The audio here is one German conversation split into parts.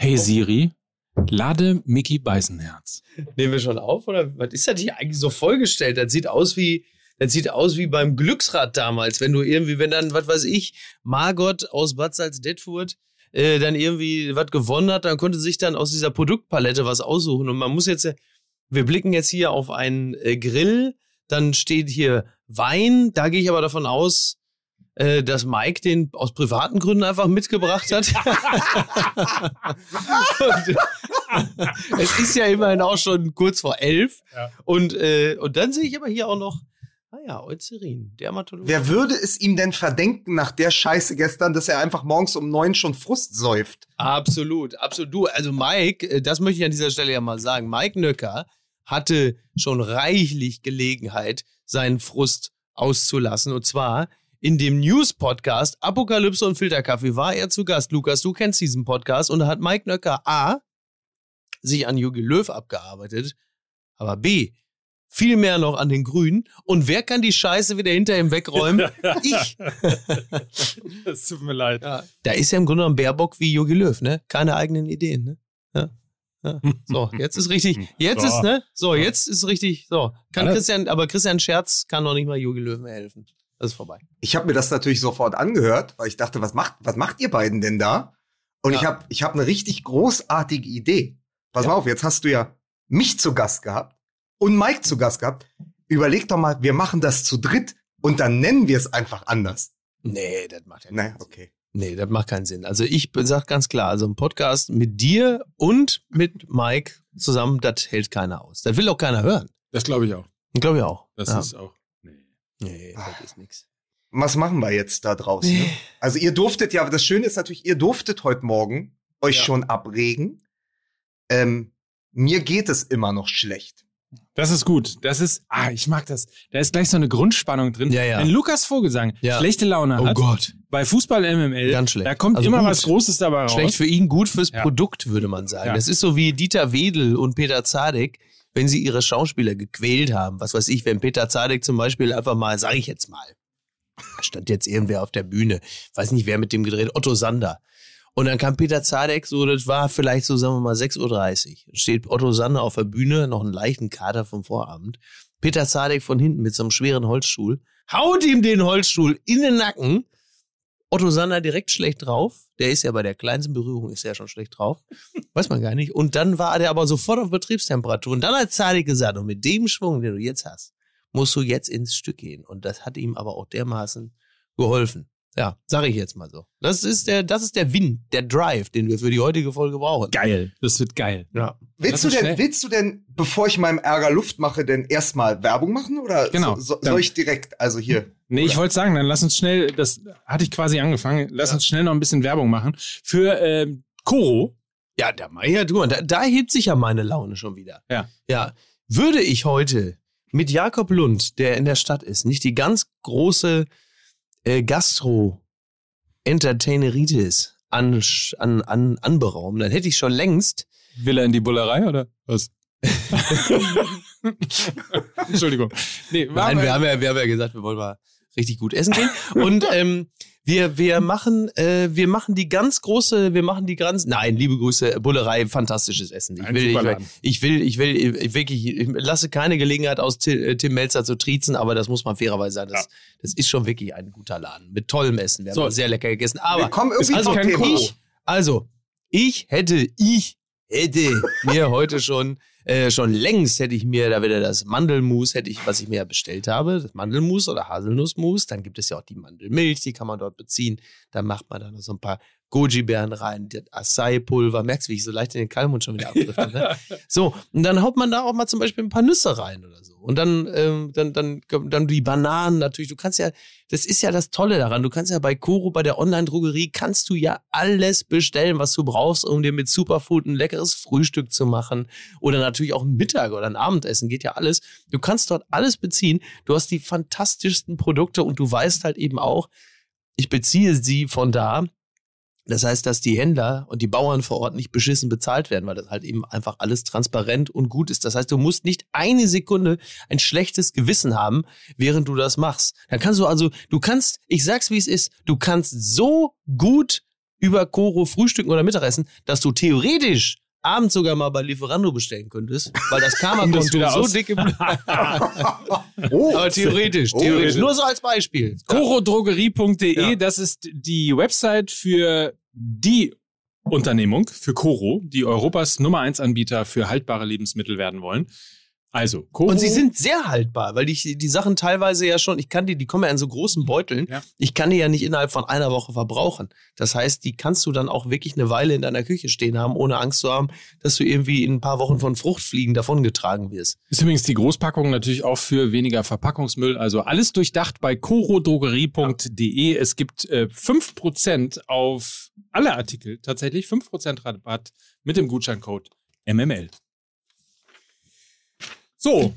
Hey Siri, lade Mickey Beißenherz. Nehmen wir schon auf oder was ist das hier eigentlich so vollgestellt? Das sieht aus wie das sieht aus wie beim Glücksrad damals, wenn du irgendwie, wenn dann, was weiß ich, Margot aus Bad Salzdetfurt äh, dann irgendwie was gewonnen hat, dann konnte sich dann aus dieser Produktpalette was aussuchen. Und man muss jetzt, wir blicken jetzt hier auf einen äh, Grill, dann steht hier Wein, da gehe ich aber davon aus, äh, dass Mike den aus privaten Gründen einfach mitgebracht hat. und, es ist ja immerhin auch schon kurz vor elf. Ja. Und, äh, und dann sehe ich aber hier auch noch Ah ja, Eucerin, Dermatologe. Wer würde es ihm denn verdenken nach der Scheiße gestern, dass er einfach morgens um neun schon Frust säuft? Absolut, absolut. Du, also Mike, äh, das möchte ich an dieser Stelle ja mal sagen. Mike Nöcker hatte schon reichlich Gelegenheit, seinen Frust auszulassen. Und zwar in dem News-Podcast Apokalypse und Filterkaffee war er zu Gast. Lukas, du kennst diesen Podcast und da hat Mike Nöcker A sich an Jogi Löw abgearbeitet, aber B viel mehr noch an den Grünen. Und wer kann die Scheiße wieder hinter ihm wegräumen? ich. das tut mir leid. Ja. Da ist ja im Grunde genommen Baerbock wie Jogi Löw, ne? Keine eigenen Ideen, ne? Ja. Ja. So, jetzt ist richtig. Jetzt ist, ne? So, jetzt ist richtig. So. Kann Christian, aber Christian Scherz kann noch nicht mal Jogi Löw mehr helfen. Das ist vorbei. Ich habe mir das natürlich sofort angehört, weil ich dachte, was macht, was macht ihr beiden denn da? Und ja. ich habe ich hab eine richtig großartige Idee. Pass ja. mal auf, jetzt hast du ja mich zu Gast gehabt und Mike zu Gast gehabt. Überleg doch mal, wir machen das zu dritt und dann nennen wir es einfach anders. Nee, das macht ja keinen Sinn. okay. Nee, das macht keinen Sinn. Also ich sag ganz klar, also ein Podcast mit dir und mit Mike zusammen, das hält keiner aus. Das will auch keiner hören. Das glaube ich auch. Glaube ich auch. Das ja. ist auch. Nee. Nee, das Ach. ist nichts. Was machen wir jetzt da draußen? Nee. Also ihr durftet ja, das Schöne ist natürlich, ihr durftet heute Morgen euch ja. schon abregen. Ähm, mir geht es immer noch schlecht. Das ist gut. Das ist, ah, ich mag das. Da ist gleich so eine Grundspannung drin. Ja, ja. Wenn Lukas Vogelsang ja. schlechte Laune oh hat, Gott. bei Fußball MML, Ganz schlecht. da kommt also immer gut. was Großes dabei raus. Schlecht für ihn, gut fürs ja. Produkt, würde man sagen. Ja. Das ist so wie Dieter Wedel und Peter Zadek, wenn sie ihre Schauspieler gequält haben. Was weiß ich, wenn Peter Zadek zum Beispiel einfach mal, sag ich jetzt mal, stand jetzt irgendwer auf der Bühne, weiß nicht, wer mit dem gedreht, Otto Sander. Und dann kam Peter Zadek, so, das war vielleicht so, sagen wir mal, 6.30 Uhr. Steht Otto Sander auf der Bühne, noch einen leichten Kater vom Vorabend. Peter Zadek von hinten mit so einem schweren Holzstuhl, haut ihm den Holzstuhl in den Nacken. Otto Sander direkt schlecht drauf. Der ist ja bei der kleinsten Berührung ist ja schon schlecht drauf. Weiß man gar nicht. Und dann war der aber sofort auf Betriebstemperatur. Und dann hat Zadek gesagt, und mit dem Schwung, den du jetzt hast, musst du jetzt ins Stück gehen. Und das hat ihm aber auch dermaßen geholfen. Ja, sage ich jetzt mal so. Das ist der, das ist der Wind, der Drive, den wir für die heutige Folge brauchen. Geil. Das wird geil. Ja. Willst du denn, willst du denn, bevor ich meinem Ärger Luft mache, denn erstmal Werbung machen oder genau. so, so, soll ich direkt, also hier? Nee, oder? ich wollte sagen, dann lass uns schnell, das hatte ich quasi angefangen, lass ja. uns schnell noch ein bisschen Werbung machen für äh, Koro. Ja, der Meier, du, da, da hebt sich ja meine Laune schon wieder. Ja. Ja. Würde ich heute mit Jakob Lund, der in der Stadt ist, nicht die ganz große äh, Gastro-Entertaineritis an, an, an, anberaumen, dann hätte ich schon längst. Will er in die Bullerei oder was? Entschuldigung. Nee, Nein, wir haben, ja, wir haben ja gesagt, wir wollen mal richtig gut essen gehen. Und ähm, wir, wir machen, äh, wir machen die ganz große, wir machen die ganz, nein, liebe Grüße, Bullerei, fantastisches Essen. Ich will, ich will, ich will, ich will, wirklich, ich lasse keine Gelegenheit aus, äh, Tim Melzer zu triezen, aber das muss man fairerweise sagen. Das, ja. das ist schon wirklich ein guter Laden mit tollem Essen. Wir so. haben sehr lecker gegessen. Aber wir kommen irgendwie also, ich, also, ich hätte, ich hätte mir heute schon äh, schon längst hätte ich mir da wieder das Mandelmus, hätte ich, was ich mir bestellt habe, das Mandelmus oder Haselnussmus. Dann gibt es ja auch die Mandelmilch, die kann man dort beziehen. Dann macht man da noch so ein paar Goji-Beeren rein, das Acai-Pulver. Merkst du, wie ich so leicht in den Kalmund schon wieder abdrifte? Ne? So, und dann haut man da auch mal zum Beispiel ein paar Nüsse rein oder so. Und dann, ähm, dann, dann, dann die Bananen natürlich. Du kannst ja, das ist ja das Tolle daran. Du kannst ja bei Koro, bei der Online-Drogerie, kannst du ja alles bestellen, was du brauchst, um dir mit Superfood ein leckeres Frühstück zu machen. Oder natürlich auch ein Mittag oder ein Abendessen, geht ja alles. Du kannst dort alles beziehen. Du hast die fantastischsten Produkte und du weißt halt eben auch, ich beziehe sie von da, das heißt, dass die Händler und die Bauern vor Ort nicht beschissen bezahlt werden, weil das halt eben einfach alles transparent und gut ist. Das heißt, du musst nicht eine Sekunde ein schlechtes Gewissen haben, während du das machst. Dann kannst du also, du kannst, ich sag's wie es ist, du kannst so gut über Koro frühstücken oder Mittagessen, dass du theoretisch abends sogar mal bei Lieferando bestellen könntest, weil das das Karma-Konto so aus- dick im Oh, Aber theoretisch, Oh, theoretisch. bitte. Nur so als Beispiel. Corodrogerie.de, Ja. das ist die Website für die Unternehmung, für Coro, die Europas Nummer 1 Anbieter für haltbare Lebensmittel werden wollen. Also, Coro. Und sie sind sehr haltbar, weil ich die Sachen teilweise ja schon, ich kann die, die kommen ja in so großen Beuteln. Ja. Ich kann die ja nicht innerhalb von einer Woche verbrauchen. Das heißt, die kannst du dann auch wirklich eine Weile in deiner Küche stehen haben, ohne Angst zu haben, dass du irgendwie in ein paar Wochen von Fruchtfliegen davongetragen wirst. Ist übrigens die Großpackung natürlich auch für weniger Verpackungsmüll. Also alles durchdacht bei corodrogerie.de. Es gibt äh, 5% auf alle Artikel, tatsächlich 5% Rabatt mit dem Gutscheincode MML. So,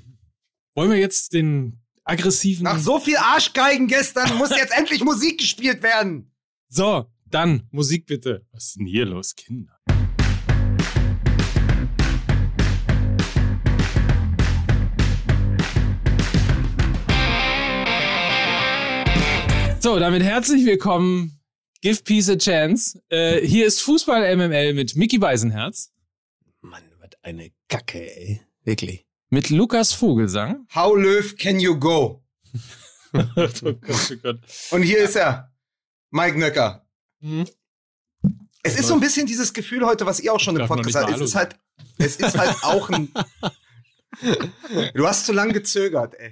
wollen wir jetzt den aggressiven... Nach so viel Arschgeigen gestern muss jetzt endlich Musik gespielt werden. So, dann Musik bitte. Was ist denn hier los, Kinder? So, damit herzlich willkommen. Give Peace a Chance. Äh, hier ist Fußball MML mit Mickey Beisenherz, Mann, was eine Kacke, ey. Wirklich. Mit Lukas Vogelsang. How Löw can you go? oh Gott, oh Gott. Und hier ist er, Mike Nöcker. Hm? Es ist so ein bisschen dieses Gefühl heute, was ihr auch schon im Podcast habt. Es ist halt, es ist halt auch ein. Du hast zu lang gezögert, ey.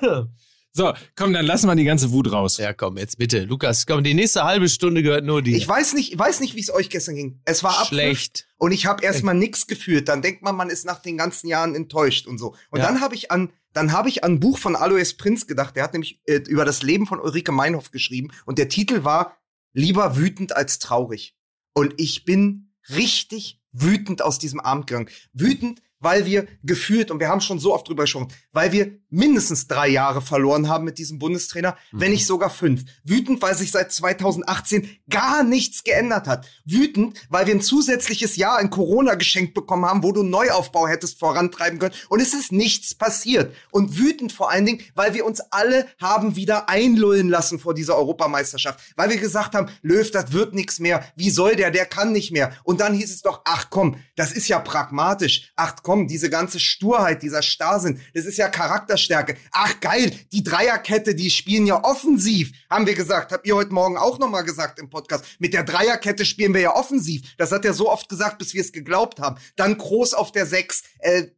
So, komm, dann lassen wir die ganze Wut raus. Ja, komm, jetzt bitte. Lukas, komm, die nächste halbe Stunde gehört nur dir. Ich weiß nicht, ich weiß nicht, wie es euch gestern ging. Es war Abpfiff Schlecht. und ich habe erstmal nichts gefühlt. Dann denkt man, man ist nach den ganzen Jahren enttäuscht und so. Und Ja. dann habe ich an dann habe ich an ein Buch von Alois Prinz gedacht. Der hat nämlich äh, über das Leben von Ulrike Meinhoff geschrieben und der Titel war Lieber wütend als traurig. Und ich bin richtig wütend aus diesem Abend gegangen. Wütend, weil wir gefühlt, und wir haben schon so oft drüber gesprochen, weil wir mindestens drei Jahre verloren haben mit diesem Bundestrainer, wenn nicht sogar fünf. Wütend, weil sich seit 2018 gar nichts geändert hat. Wütend, weil wir ein zusätzliches Jahr in Corona geschenkt bekommen haben, wo du einen Neuaufbau hättest vorantreiben können. Und es ist nichts passiert. Und wütend vor allen Dingen, weil wir uns alle haben wieder einlullen lassen vor dieser Europameisterschaft. Weil wir gesagt haben, Löw, das wird nichts mehr. Wie soll der? Der kann nicht mehr. Und dann hieß es doch, ach komm, das ist ja pragmatisch. Ach komm, diese ganze Sturheit, dieser Starrsinn, das ist ja Charakterstärke. Ach geil, die Dreierkette, die spielen ja offensiv, haben wir gesagt. Habt ihr heute Morgen auch nochmal gesagt im Podcast. Mit der Dreierkette spielen wir ja offensiv. Das hat er so oft gesagt, bis wir es geglaubt haben. Dann Groß auf der Sechs, äh,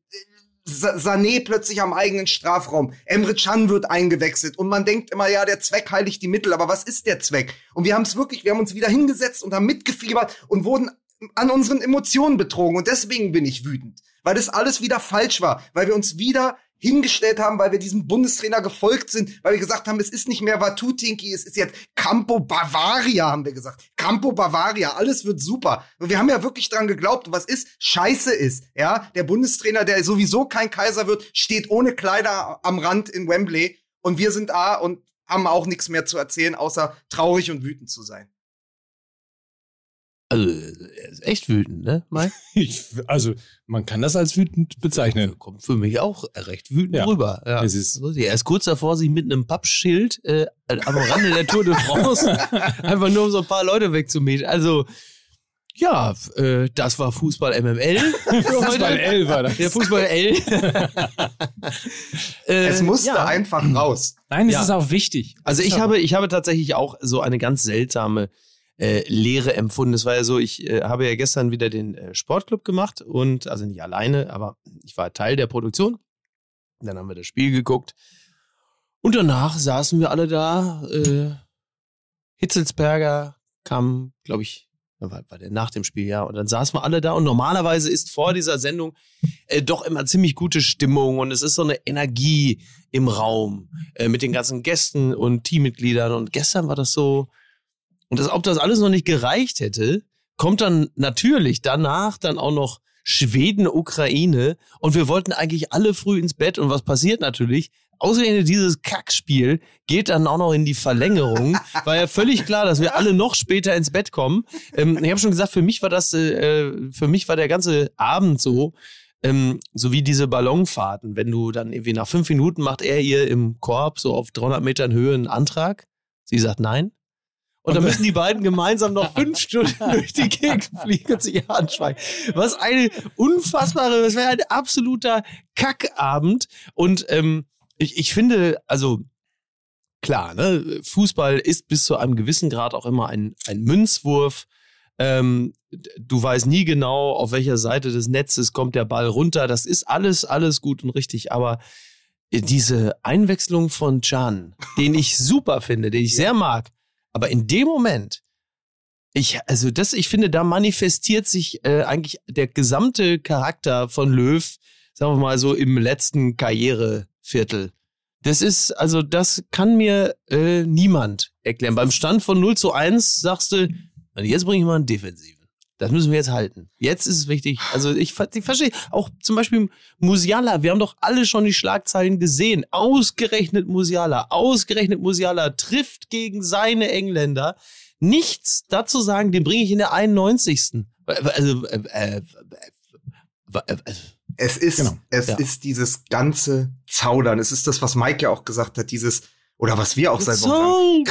Sa- Sané plötzlich am eigenen Strafraum. Emre Can wird eingewechselt und man denkt immer, ja, der Zweck heiligt die Mittel, aber was ist der Zweck? Und wir haben es wirklich, wir haben uns wieder hingesetzt und haben mitgefiebert und wurden an unseren Emotionen betrogen und deswegen bin ich wütend, weil das alles wieder falsch war, weil wir uns wieder hingestellt haben, weil wir diesem Bundestrainer gefolgt sind, weil wir gesagt haben, es ist nicht mehr Watutinki, es ist jetzt Campo Bavaria, haben wir gesagt. Campo Bavaria, alles wird super. Und wir haben ja wirklich dran geglaubt, was ist? Scheiße ist, ja. Der Bundestrainer, der sowieso kein Kaiser wird, steht ohne Kleider am Rand in Wembley und wir sind da und haben auch nichts mehr zu erzählen, außer traurig und wütend zu sein. Also, er ist echt wütend, ne, Mike? Ich, also, man kann das als wütend bezeichnen. Kommt für mich auch recht wütend Ja. rüber. Ja. Es ist- So, er ist kurz davor, sich mit einem Pappschild äh, am Rande der Tour de France einfach nur um so ein paar Leute wegzumähen. Also, ja, äh, das war Fußball MML. Fußball. L war das. Der Fußball L. äh, Es musste ja. einfach raus. Nein, es Ja. ist auch wichtig. Also ich habe, ich habe tatsächlich auch so eine ganz seltsame äh, Lehre empfunden. Es war ja so, ich äh, habe ja gestern wieder den äh, Sportclub gemacht und also nicht alleine, aber ich war Teil der Produktion. Dann haben wir das Spiel geguckt und danach saßen wir alle da. Äh, Hitzelsberger kam, glaube ich, war, war der nach dem Spiel, ja. Und dann saßen wir alle da und normalerweise ist vor dieser Sendung äh, doch immer ziemlich gute Stimmung und es ist so eine Energie im Raum äh, mit den ganzen Gästen und Teammitgliedern. Und gestern war das so, und als ob das alles noch nicht gereicht hätte, kommt dann natürlich danach dann auch noch Schweden, Ukraine und wir wollten eigentlich alle früh ins Bett und was passiert natürlich? Ausgerechnet dieses Kackspiel geht dann auch noch in die Verlängerung. War ja völlig klar, dass wir alle noch später ins Bett kommen. Ähm, ich habe schon gesagt, für mich war das, äh, für mich war der ganze Abend so, ähm, so wie diese Ballonfahrten. Wenn du dann irgendwie nach fünf Minuten macht er ihr im Korb so auf 300 Metern Höhe einen Antrag. Sie sagt nein. Und dann müssen die beiden gemeinsam noch fünf Stunden durch die Gegend fliegen und sich anschweigen. Was eine unfassbare, das wäre ein absoluter Kackabend. Und ähm, ich, ich finde, also klar, ne, Fußball ist bis zu einem gewissen Grad auch immer ein, ein Münzwurf. Ähm, du weißt nie genau, auf welcher Seite des Netzes kommt der Ball runter. Das ist alles, alles gut und richtig. Aber diese Einwechslung von Can, den ich super finde, den ich sehr mag, aber in dem Moment, ich, also das, ich finde, da manifestiert sich äh, eigentlich der gesamte Charakter von Löw, sagen wir mal so im letzten Karriereviertel. Das ist, also das kann mir äh, niemand erklären. Beim Stand von 0 zu 1 sagst du, jetzt bringe ich mal einen Defensiven. Das müssen wir jetzt halten. Jetzt ist es wichtig. Also ich, ich verstehe auch zum Beispiel Musiala. Wir haben doch alle schon die Schlagzeilen gesehen. Ausgerechnet Musiala. Ausgerechnet Musiala trifft gegen seine Engländer. Nichts dazu sagen, den bringe ich in der 91. Also, äh, äh, äh, äh, es ist, genau. es ja. ist dieses ganze Zaudern. Es ist das, was Mike ja auch gesagt hat, dieses, oder was wir auch seit Wochen sagen.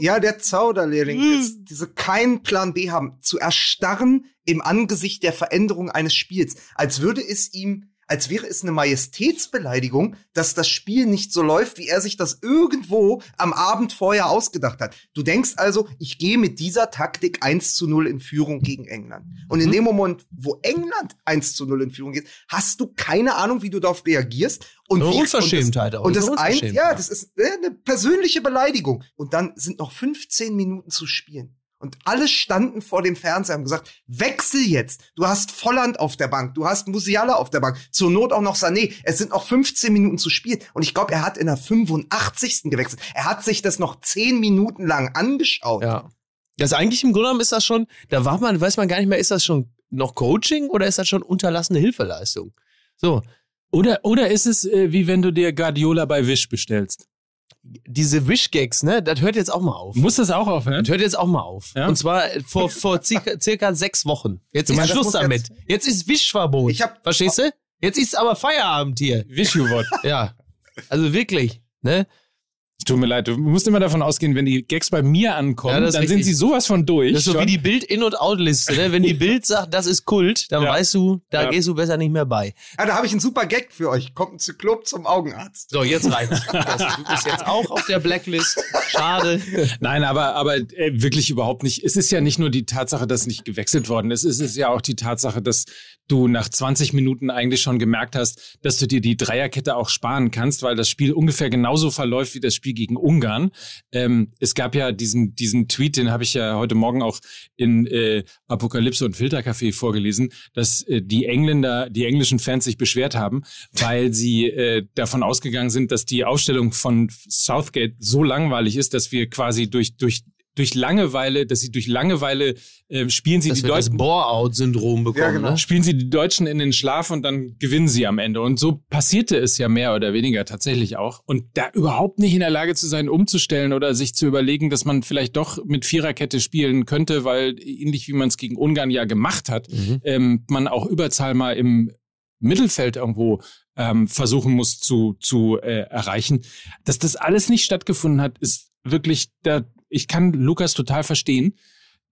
Ja, der Zauderlehrling. Mhm. Diese keinen Plan B haben. Zu erstarren im Angesicht der Veränderung eines Spiels. Als würde es ihm als wäre es eine Majestätsbeleidigung, dass das Spiel nicht so läuft, wie er sich das irgendwo am Abend vorher ausgedacht hat. Du denkst also, ich gehe mit dieser Taktik 1 zu 0 in Führung gegen England. Und in mhm. dem Moment, wo England 1 zu 0 in Führung geht, hast du keine Ahnung, wie du darauf reagierst. Und eine Unverschämtheit auch. Und das, und das ein, ja, das ist äh, eine persönliche Beleidigung. Und dann sind noch 15 Minuten zu spielen. Und alle standen vor dem Fernseher und gesagt, wechsel jetzt. Du hast Volland auf der Bank, du hast Musiala auf der Bank, zur Not auch noch Sané. Es sind noch 15 Minuten zu spielen. Und ich glaube, er hat in der 85. gewechselt. Er hat sich das noch 10 Minuten lang angeschaut. Ja. Das eigentlich im Grunde genommen ist das schon, da war man, weiß man gar nicht mehr, ist das schon noch Coaching oder ist das schon unterlassene Hilfeleistung? So. Oder, oder ist es äh, wie wenn du dir Guardiola bei Wish bestellst? Diese Wish-Gags, ne, das hört jetzt auch mal auf. Muss das auch aufhören? Das hört jetzt auch mal auf. Ja? Und zwar vor, vor circa, circa sechs Wochen. Jetzt du ist meinst, Schluss damit. Jetzt, jetzt ist hab, Verstehst du? Jetzt ist aber Feierabend hier. Wish-You-Wort. Ja. Also wirklich, ne? Tut mir leid, du musst immer davon ausgehen, wenn die Gags bei mir ankommen, ja, dann richtig. sind sie sowas von durch. Das ist so wie die Bild- In- und Out-Liste. Ne? Wenn die Bild sagt, das ist Kult, dann ja. weißt du, da ja. gehst du besser nicht mehr bei. Ja, da habe ich einen super Gag für euch. Kommt ein Zyklop zum Augenarzt. So, jetzt rein. du bist jetzt auch auf der Blacklist. Schade. Nein, aber, aber äh, wirklich überhaupt nicht. Es ist ja nicht nur die Tatsache, dass nicht gewechselt worden ist. Es ist ja auch die Tatsache, dass du nach 20 Minuten eigentlich schon gemerkt hast, dass du dir die Dreierkette auch sparen kannst, weil das Spiel ungefähr genauso verläuft wie das Spiel gegen Ungarn. Ähm, es gab ja diesen, diesen Tweet, den habe ich ja heute Morgen auch in äh, Apokalypse und Filtercafé vorgelesen, dass äh, die Engländer, die englischen Fans sich beschwert haben, weil sie äh, davon ausgegangen sind, dass die Aufstellung von Southgate so langweilig ist, dass wir quasi durch, durch durch Langeweile, dass sie durch Langeweile äh, spielen sie dass die Deutschen. Das Bore-out-Syndrom bekommen. Ja, genau. ne? Spielen sie die Deutschen in den Schlaf und dann gewinnen sie am Ende. Und so passierte es ja mehr oder weniger tatsächlich auch. Und da überhaupt nicht in der Lage zu sein, umzustellen oder sich zu überlegen, dass man vielleicht doch mit Viererkette spielen könnte, weil ähnlich wie man es gegen Ungarn ja gemacht hat, mhm. ähm, man auch Überzahl mal im Mittelfeld irgendwo ähm, versuchen muss zu, zu äh, erreichen. Dass das alles nicht stattgefunden hat, ist wirklich, da ich kann Lukas total verstehen.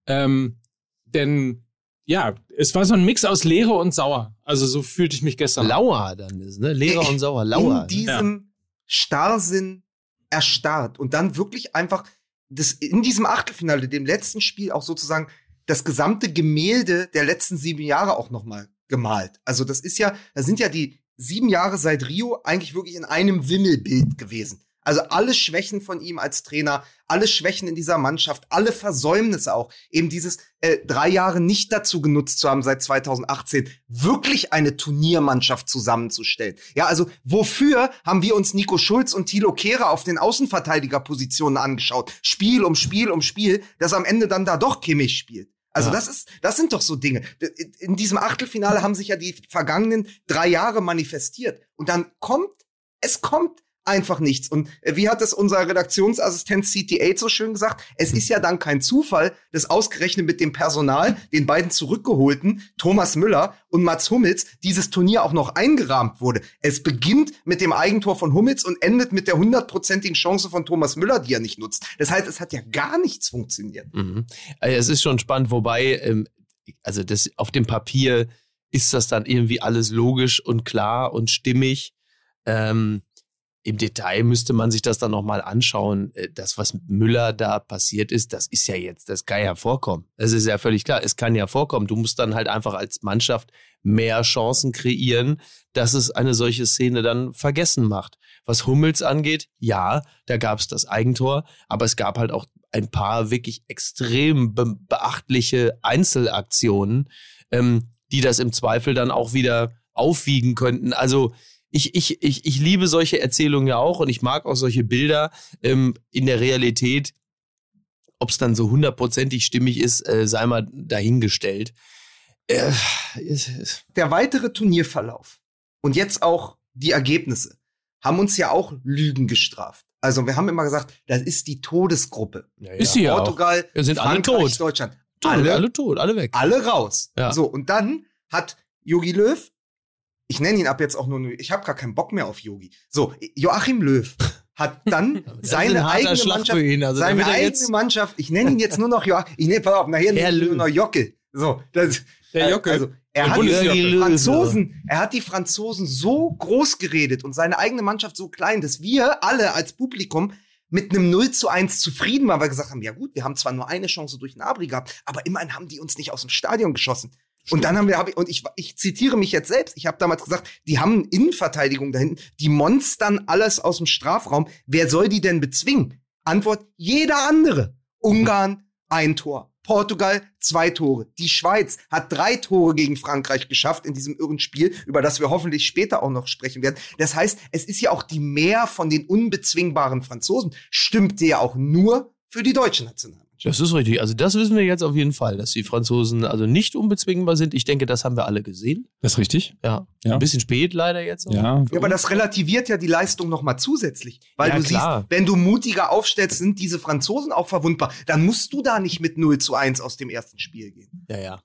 Ähm, denn ja, es war so ein Mix aus Leere und Sauer. Also so fühlte ich mich gestern. Lauer dann ist, ne? Leere und Sauer. Lauer. In diesem ja. Starrsinn erstarrt und dann wirklich einfach das, in diesem Achtelfinale, dem letzten Spiel auch sozusagen das gesamte Gemälde der letzten sieben Jahre auch nochmal gemalt. Also das ist ja, da sind ja die sieben Jahre seit Rio eigentlich wirklich in einem Wimmelbild gewesen. Also alle Schwächen von ihm als Trainer, alle Schwächen in dieser Mannschaft, alle Versäumnisse auch. Eben dieses äh, drei Jahre nicht dazu genutzt zu haben seit 2018, wirklich eine Turniermannschaft zusammenzustellen. Ja, also wofür haben wir uns Nico Schulz und Thilo Kehrer auf den Außenverteidigerpositionen angeschaut? Spiel um Spiel um Spiel, dass am Ende dann da doch Kimmich spielt. Also ja. das ist, das sind doch so Dinge. In diesem Achtelfinale haben sich ja die vergangenen drei Jahre manifestiert. Und dann kommt, es kommt einfach nichts. Und äh, wie hat es unser Redaktionsassistent CT8 so schön gesagt? Es ist ja dann kein Zufall, dass ausgerechnet mit dem Personal, den beiden zurückgeholten, Thomas Müller und Mats Hummels, dieses Turnier auch noch eingerahmt wurde. Es beginnt mit dem Eigentor von Hummels und endet mit der hundertprozentigen Chance von Thomas Müller, die er nicht nutzt. Das heißt, es hat ja gar nichts funktioniert. Mhm. Also es ist schon spannend, wobei, ähm, also das auf dem Papier ist das dann irgendwie alles logisch und klar und stimmig. Ähm, Im Detail müsste man sich das dann nochmal anschauen. Äh, das, was Müller da passiert ist, das ist ja jetzt, das kann ja vorkommen. Das ist ja völlig klar. Es kann ja vorkommen. Du musst dann halt einfach als Mannschaft mehr Chancen kreieren, dass es eine solche Szene dann vergessen macht. Was Hummels angeht, ja, da gab es das Eigentor, aber es gab halt auch ein paar wirklich extrem be beachtliche Einzelaktionen, ähm, die das im Zweifel dann auch wieder aufwiegen könnten. Also ich, ich, ich, ich liebe solche Erzählungen ja auch und ich mag auch solche Bilder ähm, in der Realität. Ob es dann so hundertprozentig stimmig ist, äh, sei mal dahingestellt. Äh, der weitere Turnierverlauf und jetzt auch die Ergebnisse haben uns ja auch Lügen gestraft. Also wir haben immer gesagt, das ist die Todesgruppe. Ja, ja. Ist sie Portugal, ja, sind Frankreich, alle tot. Deutschland. tot. Alle, alle tot, alle weg. alle raus. Ja. So, und dann hat Yogi Löw, ich nenne ihn ab jetzt auch nur, ich habe gar keinen Bock mehr auf Yogi. So, Joachim Löw hat dann seine eigene Schlag Mannschaft, ihn. Also, seine eigene Mannschaft, ich nenne ihn jetzt nur noch Joachim, ich nenne, pass auf, nachher Herr nur noch Jockel. So, das, Der Jockel. Also, er Der hat die. Franzosen, er hat die Franzosen so groß geredet und seine eigene Mannschaft so klein, dass wir alle als Publikum mit einem 0 zu 1 zufrieden waren, weil wir gesagt haben, ja gut, wir haben zwar nur eine Chance durch den Abri gehabt, aber immerhin haben die uns nicht aus dem Stadion geschossen. Und dann haben wir, hab ich, und ich, ich zitiere mich jetzt selbst, ich habe damals gesagt, die haben Innenverteidigung da hinten, die monstern alles aus dem Strafraum. Wer soll die denn bezwingen? Antwort, jeder andere. Ungarn, ein Tor. Portugal, zwei Tore. Die Schweiz hat drei Tore gegen Frankreich geschafft in diesem irren Spiel, über das wir hoffentlich später auch noch sprechen werden. Das heißt, es ist ja auch die Mehr von den unbezwingbaren Franzosen, stimmte ja auch nur für die deutsche Nationalmannschaft. Das ist richtig. Also das wissen wir jetzt auf jeden Fall, dass die Franzosen also nicht unbezwingbar sind. Ich denke, das haben wir alle gesehen. Das ist richtig. Ja. Ja. Ein bisschen spät leider jetzt. Ja. Ja, aber das relativiert ja die Leistung noch mal zusätzlich. Weil Ja, du klar. siehst, wenn du mutiger aufstellst, sind diese Franzosen auch verwundbar. Dann musst du da nicht mit 0 zu 1 aus dem ersten Spiel gehen. ja, ja.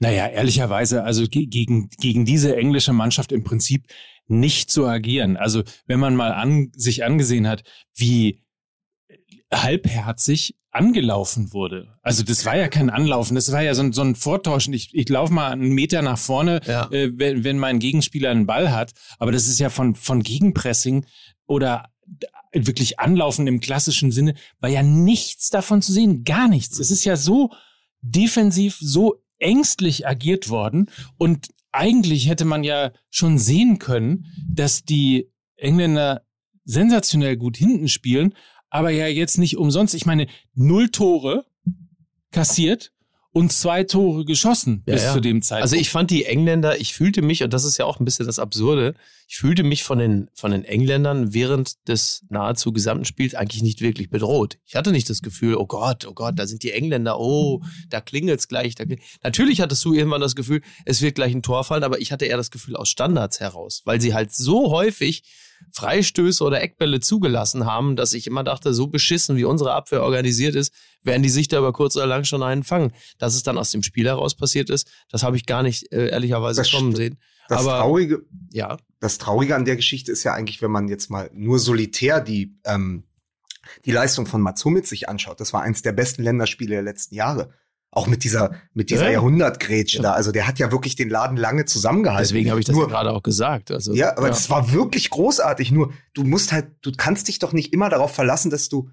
Naja, ehrlicherweise, also ge gegen, gegen diese englische Mannschaft im Prinzip nicht zu agieren. Also wenn man mal an, sich angesehen hat, wie halbherzig angelaufen wurde. Also das war ja kein Anlaufen, das war ja so ein, so ein Vortauschen. Ich, ich laufe mal einen Meter nach vorne, Ja. äh, wenn, wenn mein Gegenspieler einen Ball hat. Aber das ist ja von, von Gegenpressing oder wirklich Anlaufen im klassischen Sinne, war ja nichts davon zu sehen, gar nichts. Es ist ja so defensiv, so ängstlich agiert worden und eigentlich hätte man ja schon sehen können, dass die Engländer sensationell gut hinten spielen, aber ja jetzt nicht umsonst. Ich meine, null Tore kassiert und zwei Tore geschossen bis ja. zu dem Zeitpunkt. Also ich fand die Engländer, ich fühlte mich, und das ist ja auch ein bisschen das Absurde, ich fühlte mich von den, von den Engländern während des nahezu gesamten Spiels eigentlich nicht wirklich bedroht. Ich hatte nicht das Gefühl, oh Gott, oh Gott, da sind die Engländer, oh, da klingelt's gleich. Da klingelt. Natürlich hattest du irgendwann das Gefühl, es wird gleich ein Tor fallen, aber ich hatte eher das Gefühl aus Standards heraus, weil sie halt so häufig Freistöße oder Eckbälle zugelassen haben, dass ich immer dachte, so beschissen wie unsere Abwehr organisiert ist, werden die sich da über kurz oder lang schon einen fangen. Dass es dann aus dem Spiel heraus passiert ist, das habe ich gar nicht äh, ehrlicherweise Das kommen sehen. Das Aber- Traurige, Ja, das Traurige an der Geschichte ist ja eigentlich, wenn man jetzt mal nur solitär die, ähm, die Leistung von Mats Hummels sich anschaut. Das war eins der besten Länderspiele der letzten Jahre. Auch mit dieser, mit dieser Ja. Jahrhundertgrätsche Ja. da. Also der hat ja wirklich den Laden lange zusammengehalten. deswegen habe ich das Nur, ja gerade auch gesagt. Also, Ja, aber das war wirklich großartig. Nur, du musst halt, du kannst dich doch nicht immer darauf verlassen, dass du,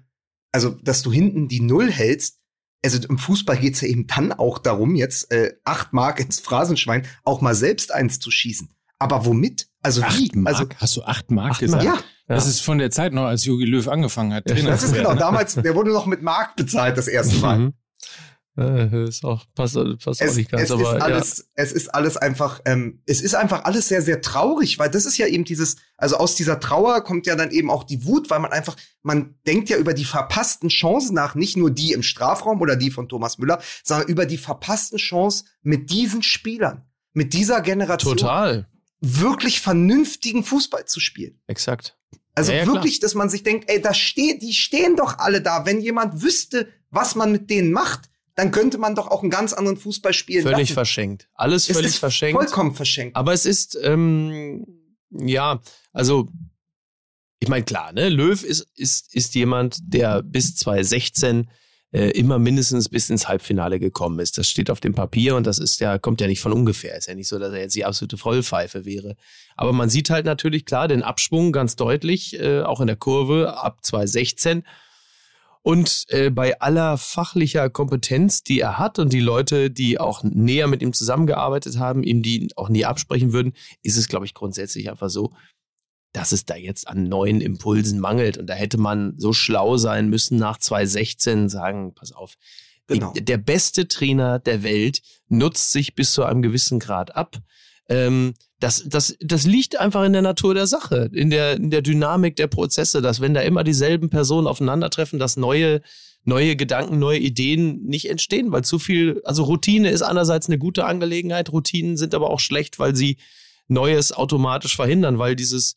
also, dass du hinten die Null hältst. Also im Fußball geht's ja eben dann auch darum, jetzt äh, acht Mark ins Phrasenschwein auch mal selbst eins zu schießen. Aber womit? Also wie? acht Mark? Also Hast du acht Mark Acht gesagt? ja, Ja. Das ist von der Zeit noch, als Jogi Löw angefangen hat. Ja, Trainer das ist genau damals. Der wurde noch mit Mark bezahlt das erste Mal. Äh, ist auch, passt, passt auch Es, nicht ganz, es, aber ist alles, es ist alles einfach, ähm, es ist einfach alles sehr, sehr traurig, weil das ist ja eben dieses, also aus dieser Trauer kommt ja dann eben auch die Wut, weil man einfach, man denkt ja über die verpassten Chancen nach, nicht nur die im Strafraum oder die von Thomas Müller, sondern über die verpassten Chancen mit diesen Spielern, mit dieser ja, Generation total. wirklich vernünftigen Fußball zu spielen. Exakt. Also Ja, ja, wirklich, dass man sich denkt, ey, da steht, die stehen doch alle da. Wenn jemand wüsste, was man mit denen macht, dann könnte man doch auch einen ganz anderen Fußball spielen Völlig lassen. verschenkt. Alles Es völlig verschenkt. Vollkommen verschenkt. Aber es ist, ähm, ja, also, ich meine, klar, ne? Löw ist, ist, ist jemand, der bis 2016 äh, immer mindestens bis ins Halbfinale gekommen ist. Das steht auf dem Papier und das ist ja, kommt ja nicht von ungefähr. Ist ja nicht so, dass er jetzt die absolute Vollpfeife wäre. Aber man sieht halt natürlich klar den Abschwung ganz deutlich, äh, auch in der Kurve ab 2016. Und äh, bei aller fachlicher Kompetenz, die er hat und die Leute, die auch näher mit ihm zusammengearbeitet haben, ihm die auch nie absprechen würden, ist es, glaube ich, grundsätzlich einfach so, dass es da jetzt an neuen Impulsen mangelt. Und da hätte man so schlau sein müssen, nach 2016 sagen, pass auf, Genau. der beste Trainer der Welt nutzt sich bis zu einem gewissen Grad ab. Ähm, das, das, das liegt einfach in der Natur der Sache, in der, in der Dynamik der Prozesse, dass wenn da immer dieselben Personen aufeinandertreffen, dass neue, neue Gedanken, neue Ideen nicht entstehen, weil zu viel, also Routine ist einerseits eine gute Angelegenheit, Routinen sind aber auch schlecht, weil sie Neues automatisch verhindern, weil dieses,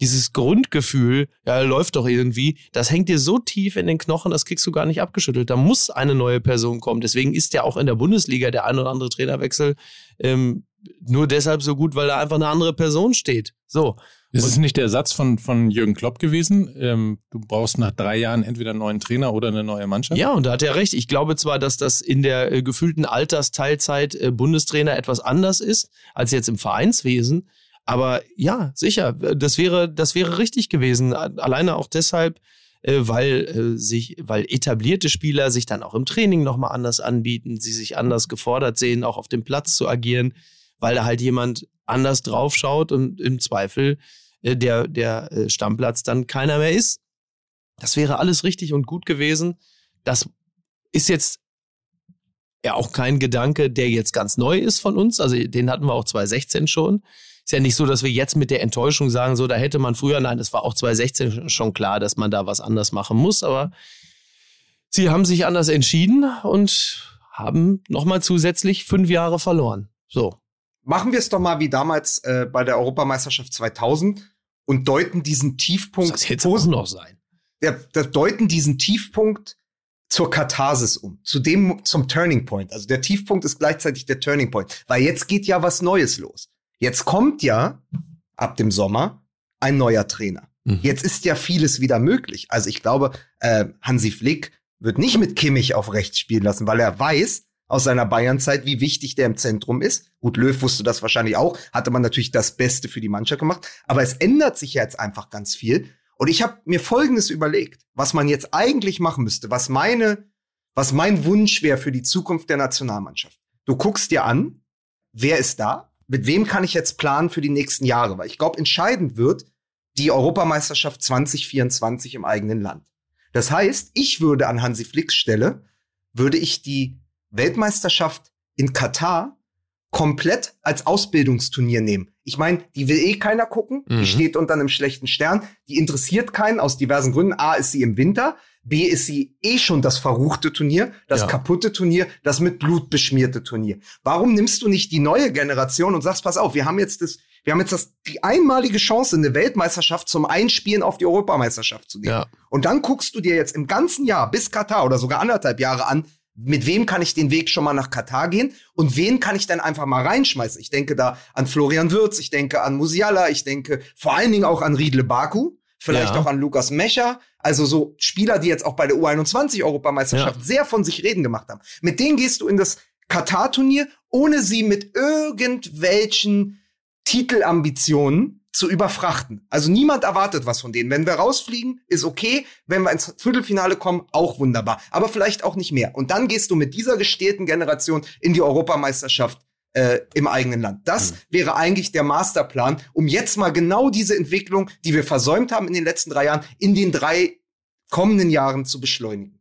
dieses Grundgefühl, ja, läuft doch irgendwie, das hängt dir so tief in den Knochen, das kriegst du gar nicht abgeschüttelt. Da muss eine neue Person kommen. Deswegen ist ja auch in der Bundesliga der ein oder andere Trainerwechsel ähm, nur deshalb so gut, weil da einfach eine andere Person steht. So. Ist es nicht der Satz von, von Jürgen Klopp gewesen? Ähm, du brauchst nach drei Jahren entweder einen neuen Trainer oder eine neue Mannschaft? Ja, und da hat er recht. Ich glaube zwar, dass das in der äh, gefühlten Altersteilzeit äh, Bundestrainer etwas anders ist als jetzt im Vereinswesen. Aber ja, sicher, das wäre, das wäre richtig gewesen. Alleine auch deshalb, äh, weil äh, sich, weil etablierte Spieler sich dann auch im Training nochmal anders anbieten, sie sich anders gefordert sehen, auch auf dem Platz zu agieren, weil da halt jemand anders draufschaut und im Zweifel äh, der, der äh, Stammplatz dann keiner mehr ist. Das wäre alles richtig und gut gewesen. Das ist jetzt ja auch kein Gedanke, der jetzt ganz neu ist von uns. Also den hatten wir auch 2016 schon. Ist ja nicht so, dass wir jetzt mit der Enttäuschung sagen, so, da hätte man früher, nein, es war auch 2016 schon klar, dass man da was anders machen muss, aber sie haben sich anders entschieden und haben nochmal zusätzlich fünf Jahre verloren. So. Machen wir es doch mal wie damals äh, bei der Europameisterschaft 2000 und deuten diesen Tiefpunkt Das auch noch sein. ja, deuten diesen Tiefpunkt zur Katharsis um, zu dem, zum Turning Point. Also der Tiefpunkt ist gleichzeitig der Turning Point, weil jetzt geht ja was Neues los. Jetzt kommt ja ab dem Sommer ein neuer Trainer. Mhm. Jetzt ist ja vieles wieder möglich. Also ich glaube, äh, Hansi Flick wird nicht mit Kimmich auf rechts spielen lassen, weil er weiß aus seiner Bayernzeit, wie wichtig der im Zentrum ist. Gut, Löw wusste das wahrscheinlich auch, hatte man natürlich das Beste für die Mannschaft gemacht. Aber es ändert sich jetzt einfach ganz viel. Und ich habe mir Folgendes überlegt, was man jetzt eigentlich machen müsste, was meine, was mein Wunsch wäre für die Zukunft der Nationalmannschaft. Du guckst dir an, wer ist da? Mit wem kann ich jetzt planen für die nächsten Jahre? Weil ich glaube, entscheidend wird die Europameisterschaft 2024 im eigenen Land. Das heißt, ich würde an Hansi Flicks Stelle, würde ich die Weltmeisterschaft in Katar komplett als Ausbildungsturnier nehmen. Ich meine, die will eh keiner gucken, Mhm. die steht unter einem schlechten Stern, die interessiert keinen aus diversen Gründen. A ist sie im Winter, B ist sie eh schon das verruchte Turnier, das Ja. kaputte Turnier, das mit Blut beschmierte Turnier. Warum nimmst du nicht die neue Generation und sagst, pass auf, wir haben jetzt das, wir haben jetzt das, die einmalige Chance, eine Weltmeisterschaft zum Einspielen auf die Europameisterschaft zu nehmen. Ja. Und dann guckst du dir jetzt im ganzen Jahr bis Katar oder sogar anderthalb Jahre an, mit wem kann ich den Weg schon mal nach Katar gehen und wen kann ich dann einfach mal reinschmeißen. Ich denke da an Florian Würz, ich denke an Musiala, ich denke vor allen Dingen auch an Riedle Baku, vielleicht Ja. auch an Lukas Mecher, also so Spieler, die jetzt auch bei der U21 Europameisterschaft sehr von sich reden gemacht haben. Mit denen gehst du in das Katar-Turnier, ohne sie mit irgendwelchen Titelambitionen zu überfrachten. Also niemand erwartet was von denen. Wenn wir rausfliegen, ist okay. Wenn wir ins Viertelfinale kommen, auch wunderbar. Aber vielleicht auch nicht mehr. Und dann gehst du mit dieser gestählten Generation in die Europameisterschaft äh, im eigenen Land. Das wäre eigentlich der Masterplan, um jetzt mal genau diese Entwicklung, die wir versäumt haben in den letzten drei Jahren, in den drei kommenden Jahren zu beschleunigen.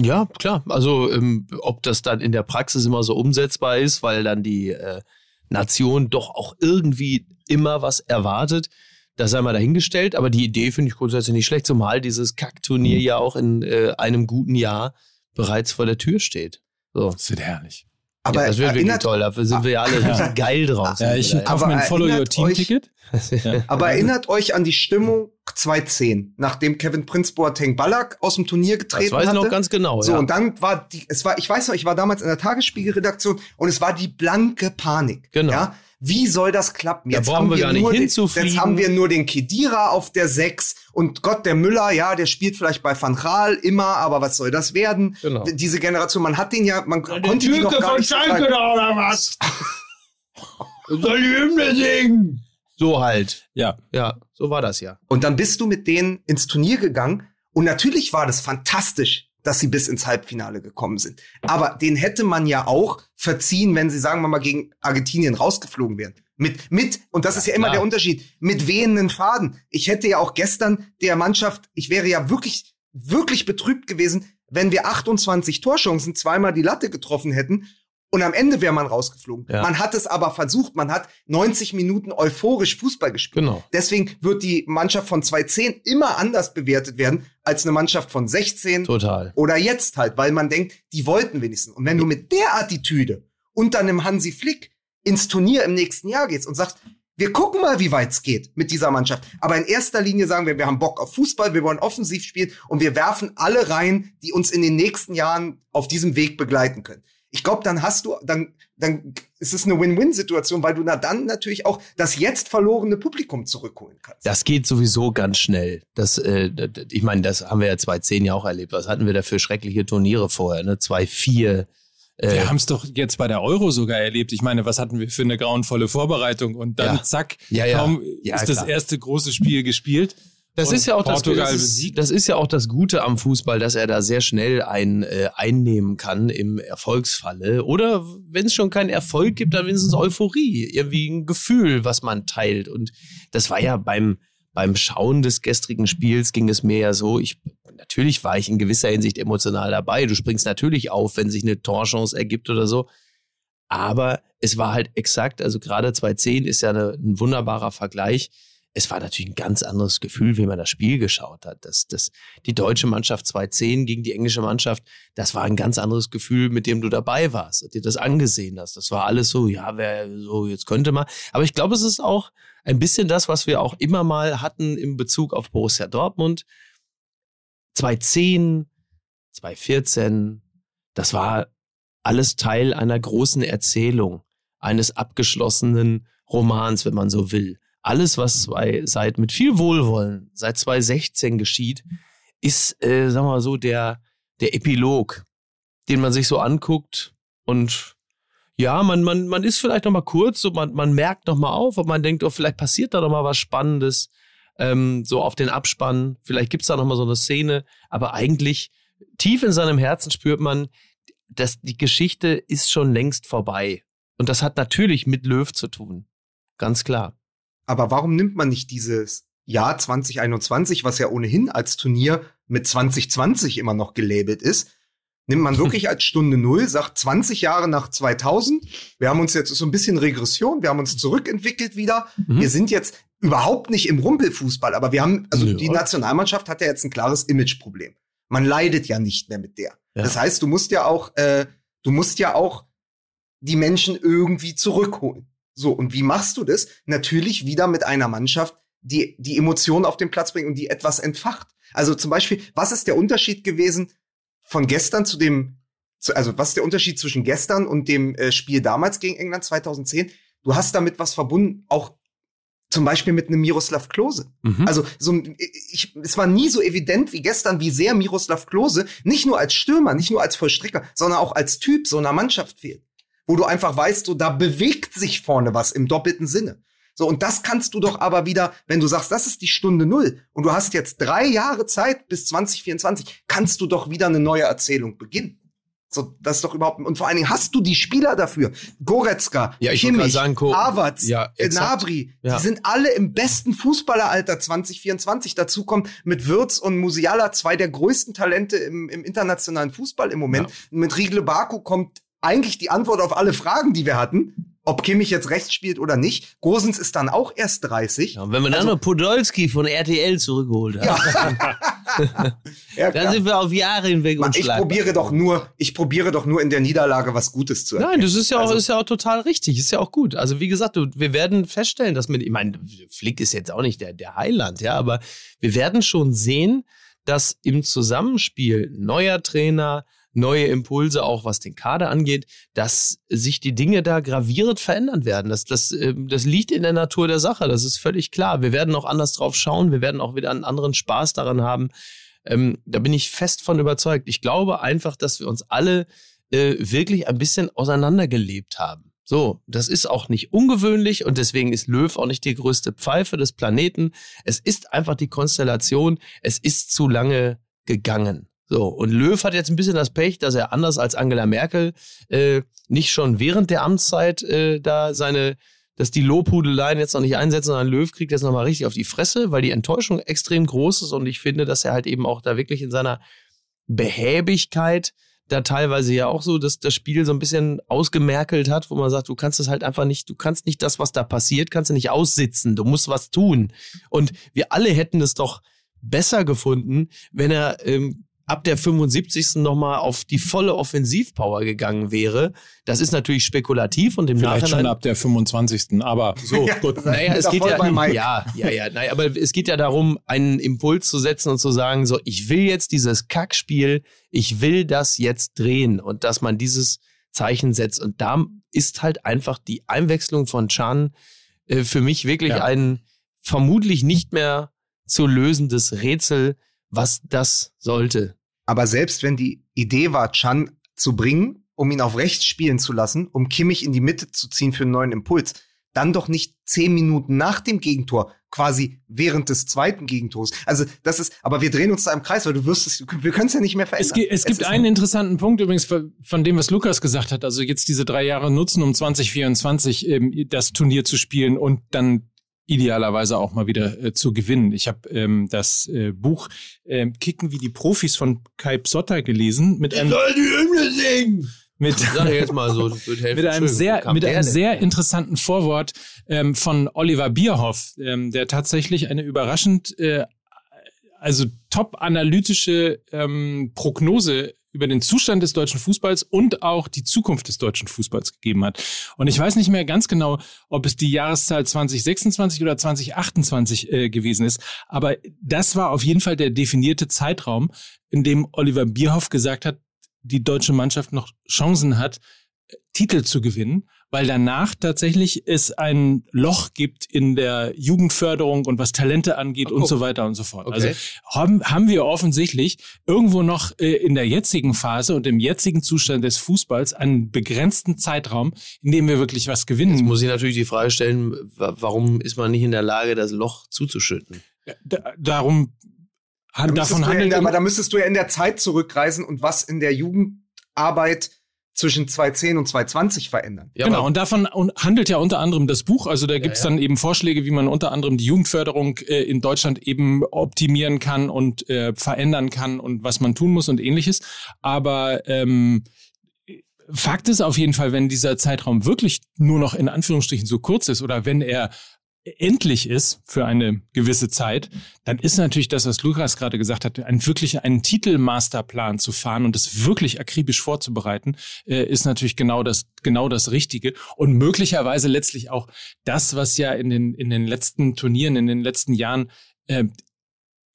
Ja, klar. Also ähm, ob das dann in der Praxis immer so umsetzbar ist, weil dann die äh, Nation doch auch irgendwie immer was erwartet, das sei mal dahingestellt. Aber die Idee finde ich grundsätzlich nicht schlecht, zumal dieses Kackturnier ja auch in äh, einem guten Jahr bereits vor der Tür steht. So. Das wird herrlich. Aber ja, das wird wirklich toll. Dafür sind wir ja alle richtig geil drauf. Ja, ich kaufe mir ein Follow-Your-Team-Ticket. aber erinnert euch an die Stimmung 2010, nachdem Kevin Prince Boateng Ballack aus dem Turnier getreten Das weiß ich hatte. noch ganz genau. So, ja. und dann war die, es war, ich weiß noch, ich war damals in der Tagesspiegelredaktion und es war die blanke Panik. Genau. Ja? Wie soll das klappen? Da brauchen wir gar nicht nur den, hinzufliegen. jetzt haben wir nur den Kedira auf der 6 und Gott, der Müller, ja, der spielt vielleicht bei Van Gaal immer, aber was soll das werden? Genau. Diese Generation, man hat den ja, man konnte die noch gar nicht vergleichen. oder was? Soll die Hymne singen? So halt. Ja. Ja, so war das ja. Und dann bist du mit denen ins Turnier gegangen. Und natürlich war das fantastisch, dass sie bis ins Halbfinale gekommen sind. Aber den hätte man ja auch verziehen, wenn sie, sagen wir mal, gegen Argentinien rausgeflogen wären. Mit, mit, und das Ja, ist ja immer klar. der Unterschied, mit wehenden Faden. Ich hätte ja auch gestern der Mannschaft, ich wäre ja wirklich, wirklich betrübt gewesen, wenn wir 28 Torchancen zweimal die Latte getroffen hätten und am Ende wäre man rausgeflogen. Ja. Man hat es aber versucht, man hat 90 Minuten euphorisch Fußball gespielt. Genau. Deswegen wird die Mannschaft von 210 immer anders bewertet werden als eine Mannschaft von 16 Total. oder jetzt halt, weil man denkt, die wollten wenigstens. Und wenn du mit der Attitüde unter einem Hansi Flick ins Turnier im nächsten Jahr gehst und sagst, wir gucken mal, wie weit es geht mit dieser Mannschaft. Aber in erster Linie sagen wir, wir haben Bock auf Fußball, wir wollen offensiv spielen und wir werfen alle rein, die uns in den nächsten Jahren auf diesem Weg begleiten können. Ich glaube, dann hast du, dann, dann ist es eine Win-Win-Situation, weil du na dann natürlich auch das jetzt verlorene Publikum zurückholen kannst. Das geht sowieso ganz schnell. Das, äh, ich meine, das haben wir ja 2010 ja auch erlebt. Was hatten wir da für schreckliche Turniere vorher? Ne? 2-4. Äh, Wir haben es doch jetzt bei der Euro sogar erlebt. Ich meine, was hatten wir für eine grauenvolle Vorbereitung? Und dann Ja. zack, Ja, ja. kaum Ja, ist das erste große Spiel gespielt. Das ist ja auch das, Portugal das, ist, das ist ja auch das Gute am Fußball, dass er da sehr schnell ein äh, einnehmen kann im Erfolgsfalle. Oder wenn es schon keinen Erfolg gibt, dann wenigstens Euphorie, irgendwie ein Gefühl, was man teilt. Und das war ja beim beim Schauen des gestrigen Spiels ging es mir ja so. Ich natürlich war ich in gewisser Hinsicht emotional dabei. Du springst natürlich auf, wenn sich eine Torchance ergibt oder so. Aber es war halt exakt, also gerade 2.10 ist ja eine, ein wunderbarer Vergleich es war natürlich ein ganz anderes Gefühl, wie man das Spiel geschaut hat. Das, das, die deutsche Mannschaft 2-10 gegen die englische Mannschaft, das war ein ganz anderes Gefühl, mit dem du dabei warst und dir das angesehen hast. Das war alles so, ja, wer so, jetzt könnte man. Aber ich glaube, es ist auch ein bisschen das, was wir auch immer mal hatten im Bezug auf Borussia Dortmund. 2-10, 2-14, das war alles Teil einer großen Erzählung, eines abgeschlossenen Romans, wenn man so will alles, was zwei, seit mit viel Wohlwollen seit 2016 geschieht, ist, äh, sagen wir mal so, der, der Epilog, den man sich so anguckt und ja, man, man, man ist vielleicht noch mal kurz, so man, man merkt noch mal auf, ob man denkt, oh, vielleicht passiert da noch mal was Spannendes, ähm, so auf den Abspann, vielleicht gibt's da noch mal so eine Szene, aber eigentlich tief in seinem Herzen spürt man, dass die Geschichte ist schon längst vorbei. Und das hat natürlich mit Löw zu tun. Ganz klar. Aber warum nimmt man nicht dieses Jahr 2021, was ja ohnehin als Turnier mit 2020 immer noch gelabelt ist, nimmt man wirklich als Stunde Null, sagt 20 Jahre nach 2000, wir haben uns jetzt so ein bisschen Regression, wir haben uns zurückentwickelt wieder, Mhm. wir sind jetzt überhaupt nicht im Rumpelfußball, aber wir haben, also Ja. die Nationalmannschaft hat ja jetzt ein klares Imageproblem. Man leidet ja nicht mehr mit der. Ja. Das heißt, du musst ja auch, äh, du musst ja auch die Menschen irgendwie zurückholen. So, und wie machst du das? Natürlich wieder mit einer Mannschaft, die die Emotionen auf den Platz bringt und die etwas entfacht. Also zum Beispiel, was ist der Unterschied gewesen von gestern zu dem, zu, also was ist der Unterschied zwischen gestern und dem äh, Spiel damals gegen England 2010? Du hast damit was verbunden, auch zum Beispiel mit einem Miroslav Klose. Mhm. Also so, ich, es war nie so evident wie gestern, wie sehr Miroslav Klose nicht nur als Stürmer, nicht nur als Vollstrecker, sondern auch als Typ so einer Mannschaft fehlt. Wo du einfach weißt, so da bewegt sich vorne was im doppelten Sinne. So, und das kannst du doch aber wieder, wenn du sagst, das ist die Stunde Null und du hast jetzt drei Jahre Zeit bis 2024, kannst du doch wieder eine neue Erzählung beginnen. So, das ist doch überhaupt, und vor allen Dingen hast du die Spieler dafür. Goretzka, Ja, Kimmich, sagen, Havertz, Ja. Nabri, Ja. die sind alle im besten Fußballeralter 2024. Dazu kommt mit Würz und Musiala zwei der größten Talente im, im internationalen Fußball im Moment. Mit Rigle Baku kommt eigentlich die Antwort auf alle Fragen, die wir hatten. Ob Kimmich jetzt rechts spielt oder nicht. Gosens ist dann auch erst 30. Ja, und wenn man dann noch Podolski von RTL zurückgeholt hat. Ja. Ja, Da klar. sind wir auf Jahre hinweg Mann, ich probiere doch nur, ich probiere doch nur in der Niederlage was Gutes zu erkennen. Nein, das ist ja, auch, Also- ist ja auch total richtig, ist ja auch gut. Also wie gesagt, wir werden feststellen, dass mit, ich meine, Flick ist jetzt auch nicht der, der Heiland, ja, aber wir werden schon sehen, dass im Zusammenspiel neuer Trainer, neue Impulse, auch was den Kader angeht, dass sich die Dinge da gravierend verändern werden. Das, das, ähm, das liegt in der Natur der Sache, das ist völlig klar. Wir werden auch anders drauf schauen, wir werden auch wieder einen anderen Spaß daran haben. Ähm, da bin ich fest von überzeugt. Ich glaube einfach, dass wir uns alle äh, wirklich ein bisschen auseinandergelebt haben. So, das ist auch nicht ungewöhnlich und deswegen ist Löw auch nicht die größte Pfeife des Planeten. Es ist einfach die Konstellation, es ist zu lange gegangen. So, und Löw hat jetzt ein bisschen das Pech, dass er anders als Angela Merkel äh, nicht schon während der Amtszeit äh, da seine, dass die Lobhudeleien jetzt noch nicht einsetzen, sondern Löw kriegt jetzt nochmal richtig auf die Fresse, weil die Enttäuschung extrem groß ist und ich finde, dass er halt eben auch da wirklich in seiner Behäbigkeit da teilweise ja auch so, dass das Spiel so ein bisschen ausgemerkelt hat, wo man sagt, du kannst es halt einfach nicht, du kannst nicht das, was da passiert, kannst du nicht aussitzen, du musst was tun. Und wir alle hätten es doch besser gefunden, wenn er ähm, ab der 75. nochmal auf die volle Offensivpower gegangen wäre. Das ist natürlich spekulativ und im Vielleicht Nachhinein schon ab der 25. Aber so, Ja, gut. naja, es geht ja, bei Mike. ja, ja, ja, naja, aber es geht ja darum, einen Impuls zu setzen und zu sagen, so, ich will jetzt dieses Kackspiel, ich will das jetzt drehen und dass man dieses Zeichen setzt. Und da ist halt einfach die Einwechslung von Chan äh, für mich wirklich Ja. ein vermutlich nicht mehr zu lösendes Rätsel, was das sollte. Aber selbst wenn die Idee war, Chan zu bringen, um ihn auf rechts spielen zu lassen, um Kimmich in die Mitte zu ziehen für einen neuen Impuls, dann doch nicht zehn Minuten nach dem Gegentor, quasi während des zweiten Gegentors. Also das ist, aber wir drehen uns da im Kreis, weil du wirst es, wir können es ja nicht mehr verändern. Es, es gibt einen interessanten Punkt übrigens von von dem, was Lukas gesagt hat. Also jetzt diese drei Jahre nutzen, um 2024 ähm, das Turnier zu spielen und dann idealerweise auch mal wieder äh, zu gewinnen. Ich habe ähm, das äh, Buch ähm, Kicken wie die Profis von Kai Psotta gelesen mit einem die Hymne singen! mit Sag ich jetzt mal so, mit einem sehr, mit einem sehr interessanten Vorwort ähm, von Oliver Bierhoff, ähm, der tatsächlich eine überraschend, äh, also top analytische ähm, Prognose über den Zustand des deutschen Fußballs und auch die Zukunft des deutschen Fußballs gegeben hat. Und ich weiß nicht mehr ganz genau, ob es die Jahreszahl 2026 oder 2028 äh, gewesen ist, aber das war auf jeden Fall der definierte Zeitraum, in dem Oliver Bierhoff gesagt hat, die deutsche Mannschaft noch Chancen hat, Titel zu gewinnen, weil danach tatsächlich es ein Loch gibt in der Jugendförderung und was Talente angeht Ach, und so weiter und so fort. Okay. Also haben, haben wir offensichtlich irgendwo noch äh, in der jetzigen Phase und im jetzigen Zustand des Fußballs einen begrenzten Zeitraum, in dem wir wirklich was Jetzt gewinnen. muss ich natürlich die Frage stellen, wa- warum ist man nicht in der Lage, das Loch zuzuschütten? Da, darum Da davon ja handelt der, aber da müsstest du ja in der Zeit zurückreisen und was in der Jugendarbeit zwischen 2010 und 2020 verändern. Ja, genau, aber- und davon handelt ja unter anderem das Buch. Also da gibt's ja. dann eben Vorschläge, wie man unter anderem die Jugendförderung äh, in Deutschland eben optimieren kann und äh, verändern kann und was man tun muss und ähnliches. Aber ähm, Fakt ist auf jeden Fall, wenn dieser Zeitraum wirklich nur noch in Anführungsstrichen so kurz ist oder wenn er endlich ist für eine gewisse Zeit, dann ist natürlich das, was Lukas gerade gesagt hat, ein wirklich einen Titelmasterplan zu fahren und das wirklich akribisch vorzubereiten, äh, ist natürlich genau das genau das Richtige und möglicherweise letztlich auch das, was ja in den in den letzten Turnieren in den letzten Jahren äh,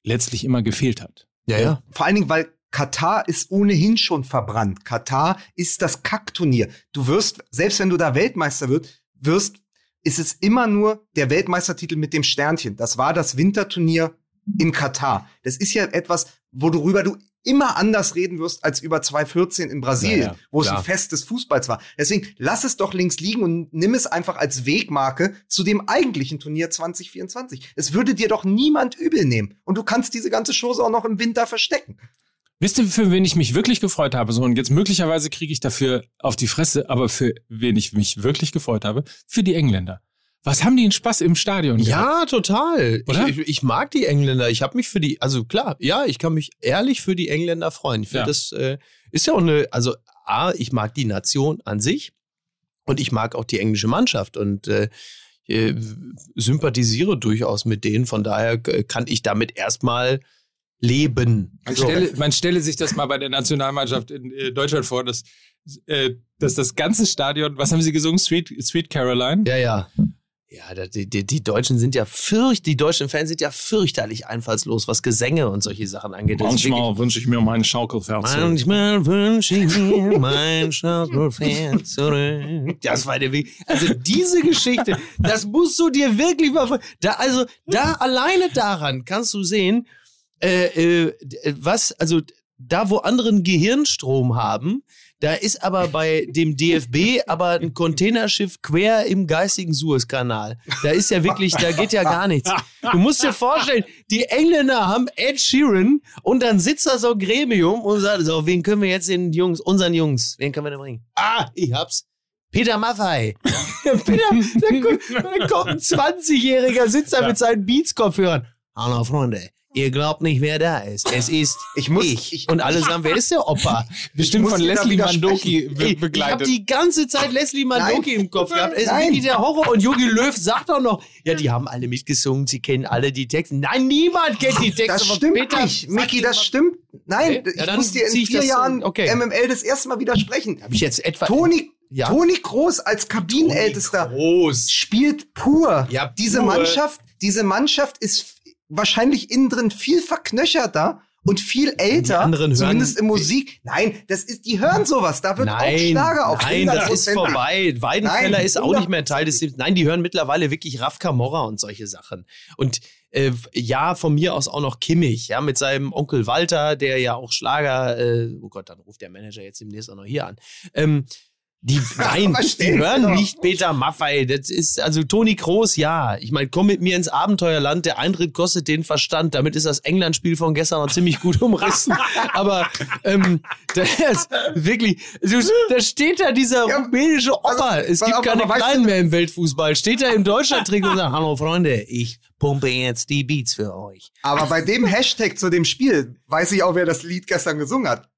letztlich immer gefehlt hat. Ja, ja. Vor allen Dingen, weil Katar ist ohnehin schon verbrannt. Katar ist das Kackturnier. Du wirst, selbst wenn du da Weltmeister wird, wirst, ist es immer nur der Weltmeistertitel mit dem Sternchen. Das war das Winterturnier in Katar. Das ist ja etwas, worüber du immer anders reden wirst als über 2014 in Brasilien, Ja, ja, wo es ein Fest des Fußballs war. Deswegen lass es doch links liegen und nimm es einfach als Wegmarke zu dem eigentlichen Turnier 2024. Es würde dir doch niemand übel nehmen. Und du kannst diese ganze Chose auch noch im Winter verstecken. Wisst ihr, für wen ich mich wirklich gefreut habe? So, und jetzt möglicherweise kriege ich dafür auf die Fresse, aber für wen ich mich wirklich gefreut habe? Für die Engländer. Was haben die einen Spaß im Stadion? gehabt? Ja, total. Oder? Ich, ich, ich mag die Engländer. Ich habe mich für die, also klar, ja, ich kann mich ehrlich für die Engländer freuen. Ich finde, Ja. das äh, ist ja auch eine, also A, ich mag die Nation an sich und ich mag auch die englische Mannschaft und äh, äh, sympathisiere durchaus mit denen. Von daher äh, kann ich damit erstmal leben. Man, So. stelle, man stelle sich das mal bei der Nationalmannschaft in äh, Deutschland vor, dass, äh, dass das ganze Stadion, was haben sie gesungen? Sweet, Sweet Caroline? Ja, ja. Ja, die, die, die Deutschen sind ja fürcht, die deutschen Fans sind ja fürchterlich einfallslos, was Gesänge und solche Sachen angeht. Manchmal wünsche ich mir meinen Schaukelpferd zurück. Manchmal wünsche ich mir mein Schaukelpferd zurück. Das war der Weg. Also diese Geschichte, das musst du dir wirklich mal vor- da Also da alleine daran kannst du sehen, äh, äh, was, also da, wo andere einen Gehirnstrom haben, da ist aber bei dem DFB aber ein Containerschiff quer im geistigen Suezkanal. Da ist ja wirklich, da geht ja gar nichts. Du musst dir vorstellen, die Engländer haben Ed Sheeran und dann sitzt da so ein Gremium und sagt so, wen können wir jetzt den Jungs, unseren Jungs, wen können wir denn bringen? Ah, ich hab's. Peter Maffei. Peter, da kommt, da kommt ein 20-Jähriger, sitzt da mit seinen Beats-Kopfhörern. Hallo Freunde, ihr glaubt nicht, wer da ist. Es ist Ich muss- ich. ich- und alle sagen, wer ist der Opa? Bestimmt von Leslie. Mandoki be Ey, Ich habe begleitet. die ganze Zeit Leslie Mandoki im Kopf gehabt. Es ist Nein. wirklich der Horror. Und Jogi Löw sagt auch noch, ja, die haben alle mitgesungen, sie kennen alle die Texte. Nein, niemand kennt die Texte. Das stimmt Peter. nicht, Micky, das mal- stimmt. Nein, Okay, ja, ich muss dir in ich vier das- Jahren okay. MML das erste Mal widersprechen. Hab ich jetzt etwa... Toni, Ja. Toni Groß als Kabinenältester Groß. spielt pur. Ja, diese pur. Mannschaft, diese Mannschaft ist wahrscheinlich innen drin viel verknöcherter und viel älter, anderen hören- zumindest in Musik. Nein, das ist, die hören sowas. Da wird auch Schlager auf nein, das ist 100%. vorbei. Weidenfeller Nein, ist auch nicht mehr Teil des Teams. Nein, die hören mittlerweile wirklich Raf Camorra und solche Sachen. Und äh, ja, von mir aus auch noch Kimmich, ja, mit seinem Onkel Walter, der ja auch Schlager, äh, oh Gott, dann ruft der Manager jetzt demnächst auch noch hier an. Ähm, die, nein, die hören doch. nicht Peter Maffei. Das ist, also Toni Kroos, ja. Ich meine, komm mit mir ins Abenteuerland. Der Eintritt kostet den Verstand. Damit ist das England-Spiel von gestern noch ziemlich gut umrissen. Aber ähm, das ist wirklich, da steht da dieser Ja, rumänische Opa. Es pass gibt keine Kleinen mehr im Weltfußball. Steht da im Deutschland-Trikot und sagt, hallo Freunde, ich pumpe jetzt die Beats für euch. Aber bei dem Hashtag zu dem Spiel weiß ich auch, wer das Lied gestern gesungen hat.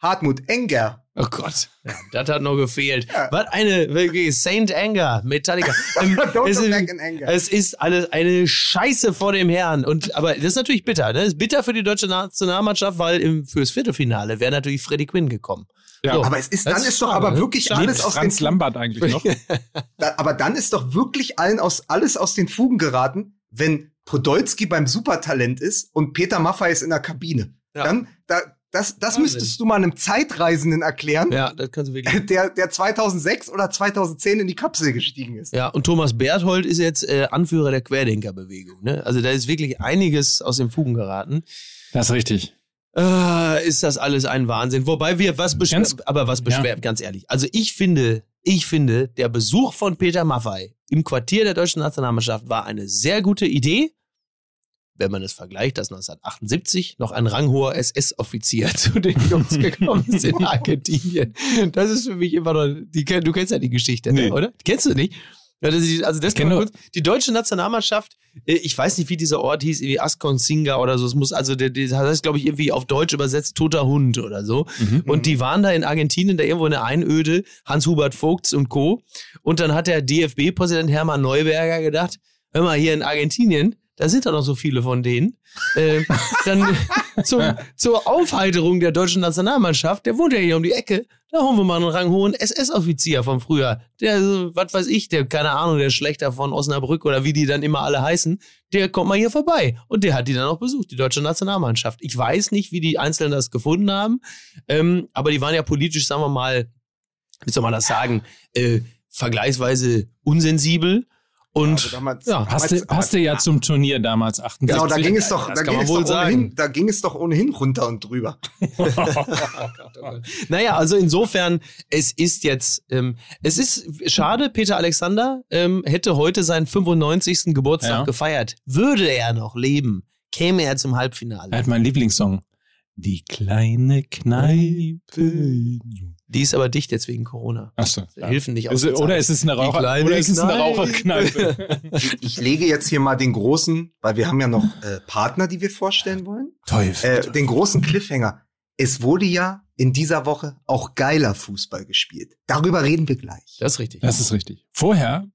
Hartmut Enger. Oh Gott, ja, das hat noch gefehlt. Ja. Was eine, wirklich, Saint Anger, Metallica. Ähm, Don't es, ist, back in anger. es ist alles eine Scheiße vor dem Herrn. Und, aber das ist natürlich bitter. Ne? Das ist bitter für die deutsche Nationalmannschaft, weil im, fürs Viertelfinale wäre natürlich Freddy Quinn gekommen. Ja. So. aber es ist, dann ist ist doch schade, aber ne? wirklich Schade. alles Lebt aus Franz den Lambert eigentlich noch? Da, aber dann ist doch wirklich allen aus, alles aus den Fugen geraten, wenn Podolski beim Supertalent ist und Peter Maffay ist in der Kabine. Ja. Dann, da, das, das Wahnsinn. müsstest du mal einem Zeitreisenden erklären, Ja, das kannst du wirklich. der, der 2006 oder 2010 in die Kapsel gestiegen ist. Ja, und Thomas Berthold ist jetzt äh, Anführer der Querdenkerbewegung. Ne? Also da ist wirklich einiges aus den Fugen geraten. Das ist richtig. Äh, ist das alles ein Wahnsinn. Wobei wir was beschweren, aber was beschweren, ganz ehrlich. Also ich finde, ich finde, der Besuch von Peter Maffei im Quartier der deutschen Nationalmannschaft war eine sehr gute Idee. Wenn man es vergleicht, dass 1978 noch ein ranghoher SS-Offizier zu den Jungs gekommen ist in Argentinien. Das ist für mich immer noch, die, du kennst ja die Geschichte, Nee. ne, oder? Kennst du nicht? Also das kann kurz, die deutsche Nationalmannschaft, äh, ich weiß nicht, wie dieser Ort hieß, irgendwie Asconsinga oder so. Es muss, also, das heißt, glaube ich, irgendwie auf Deutsch übersetzt toter Hund oder so. Mhm. Und die waren da in Argentinien, da irgendwo in der Einöde, Hans-Hubert Vogts und Co. Und dann hat der DFB-Präsident Hermann Neuberger gedacht, hör mal, hier in Argentinien, da sind doch noch so viele von denen. Äh, dann zum, zur Aufheiterung der deutschen Nationalmannschaft, der wohnt ja hier um die Ecke, da holen wir mal einen ranghohen SS-Offizier vom Frühjahr. Der, so, was weiß ich, der, keine Ahnung, der Schlechter von Osnabrück oder wie die dann immer alle heißen, der kommt mal hier vorbei. Und der hat die dann auch besucht, die deutsche Nationalmannschaft. Ich weiß nicht, wie die Einzelnen das gefunden haben, ähm, aber die waren ja politisch, sagen wir mal, wie soll man das sagen, äh, vergleichsweise unsensibel. Und Also damals- ja, damals- Passte, passte ja zum Turnier damals 78. Genau, da ging es doch, Das da ging es wohl doch ohnehin, da ging es doch ohnehin runter und drüber. Naja, also insofern, es ist jetzt, ähm, es ist schade, Peter Alexander ähm, hätte heute seinen 95. Geburtstag Ja. gefeiert. Würde er noch leben, käme er zum Er Halbfinale. hat meinen Lieblingssong. Die kleine Kneipe. Die ist aber dicht jetzt wegen Corona. Achso. Hilfen nicht Ist, oder ist es eine, Raucher, oder ist es eine Kneipe. Raucherkneipe? Ich lege jetzt hier mal den großen, weil wir haben ja noch äh, Partner, die wir vorstellen wollen. Teufel. Äh, den großen Cliffhanger. Es wurde ja in dieser Woche auch geiler Fußball gespielt. Darüber reden wir gleich. Das ist richtig. Das ist richtig. Vorher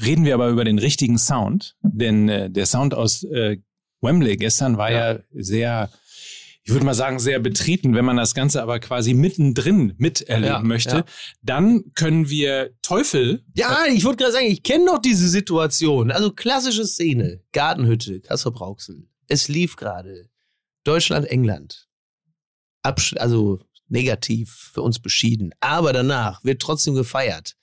reden wir aber über den richtigen Sound, denn äh, der Sound aus äh, Wembley. Gestern war ja, ja sehr ich würde mal sagen, sehr betreten, wenn man das Ganze aber quasi mittendrin miterleben ja, möchte, ja. dann können wir Teufel. Ja, ich wollte gerade sagen, ich kenne noch diese Situation. Also klassische Szene. Gartenhütte, Kassel Brauxel. Es lief gerade. Deutschland, England. Absch also negativ für uns beschieden. Aber danach wird trotzdem gefeiert.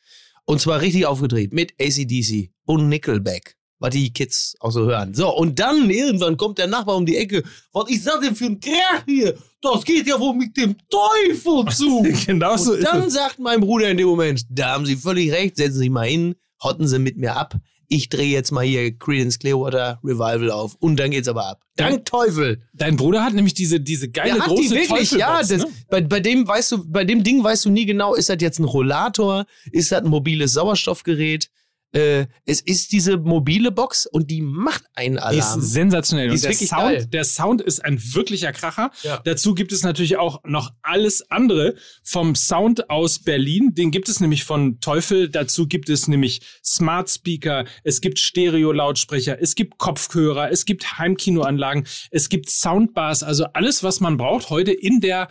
Und zwar richtig aufgedreht mit ACDC und Nickelback was die Kids auch so hören. So, und dann irgendwann kommt der Nachbar um die Ecke. Was ist das denn für ein Krach hier? Das geht ja wohl mit dem Teufel zu. genau so und dann sagt mein Bruder in dem Moment, da haben Sie völlig recht, setzen Sie sich mal hin, hotten Sie mit mir ab. Ich drehe jetzt mal hier Credence Clearwater Revival auf und dann geht's aber ab. Dank Teufel. Dein Bruder hat nämlich diese, diese geile große die wirklich, ja, das, ne? bei, bei dem weißt du, bei dem Ding weißt du nie genau, ist das jetzt ein Rollator, ist das ein mobiles Sauerstoffgerät, äh, es ist diese mobile Box und die macht einen Alarm. Die ist sensationell. Die ist der, Sound, der Sound ist ein wirklicher Kracher. Ja. Dazu gibt es natürlich auch noch alles andere vom Sound aus Berlin. Den gibt es nämlich von Teufel. Dazu gibt es nämlich Smart Speaker. Es gibt Stereo-Lautsprecher. Es gibt Kopfhörer. Es gibt Heimkinoanlagen. Es gibt Soundbars. Also alles, was man braucht heute in der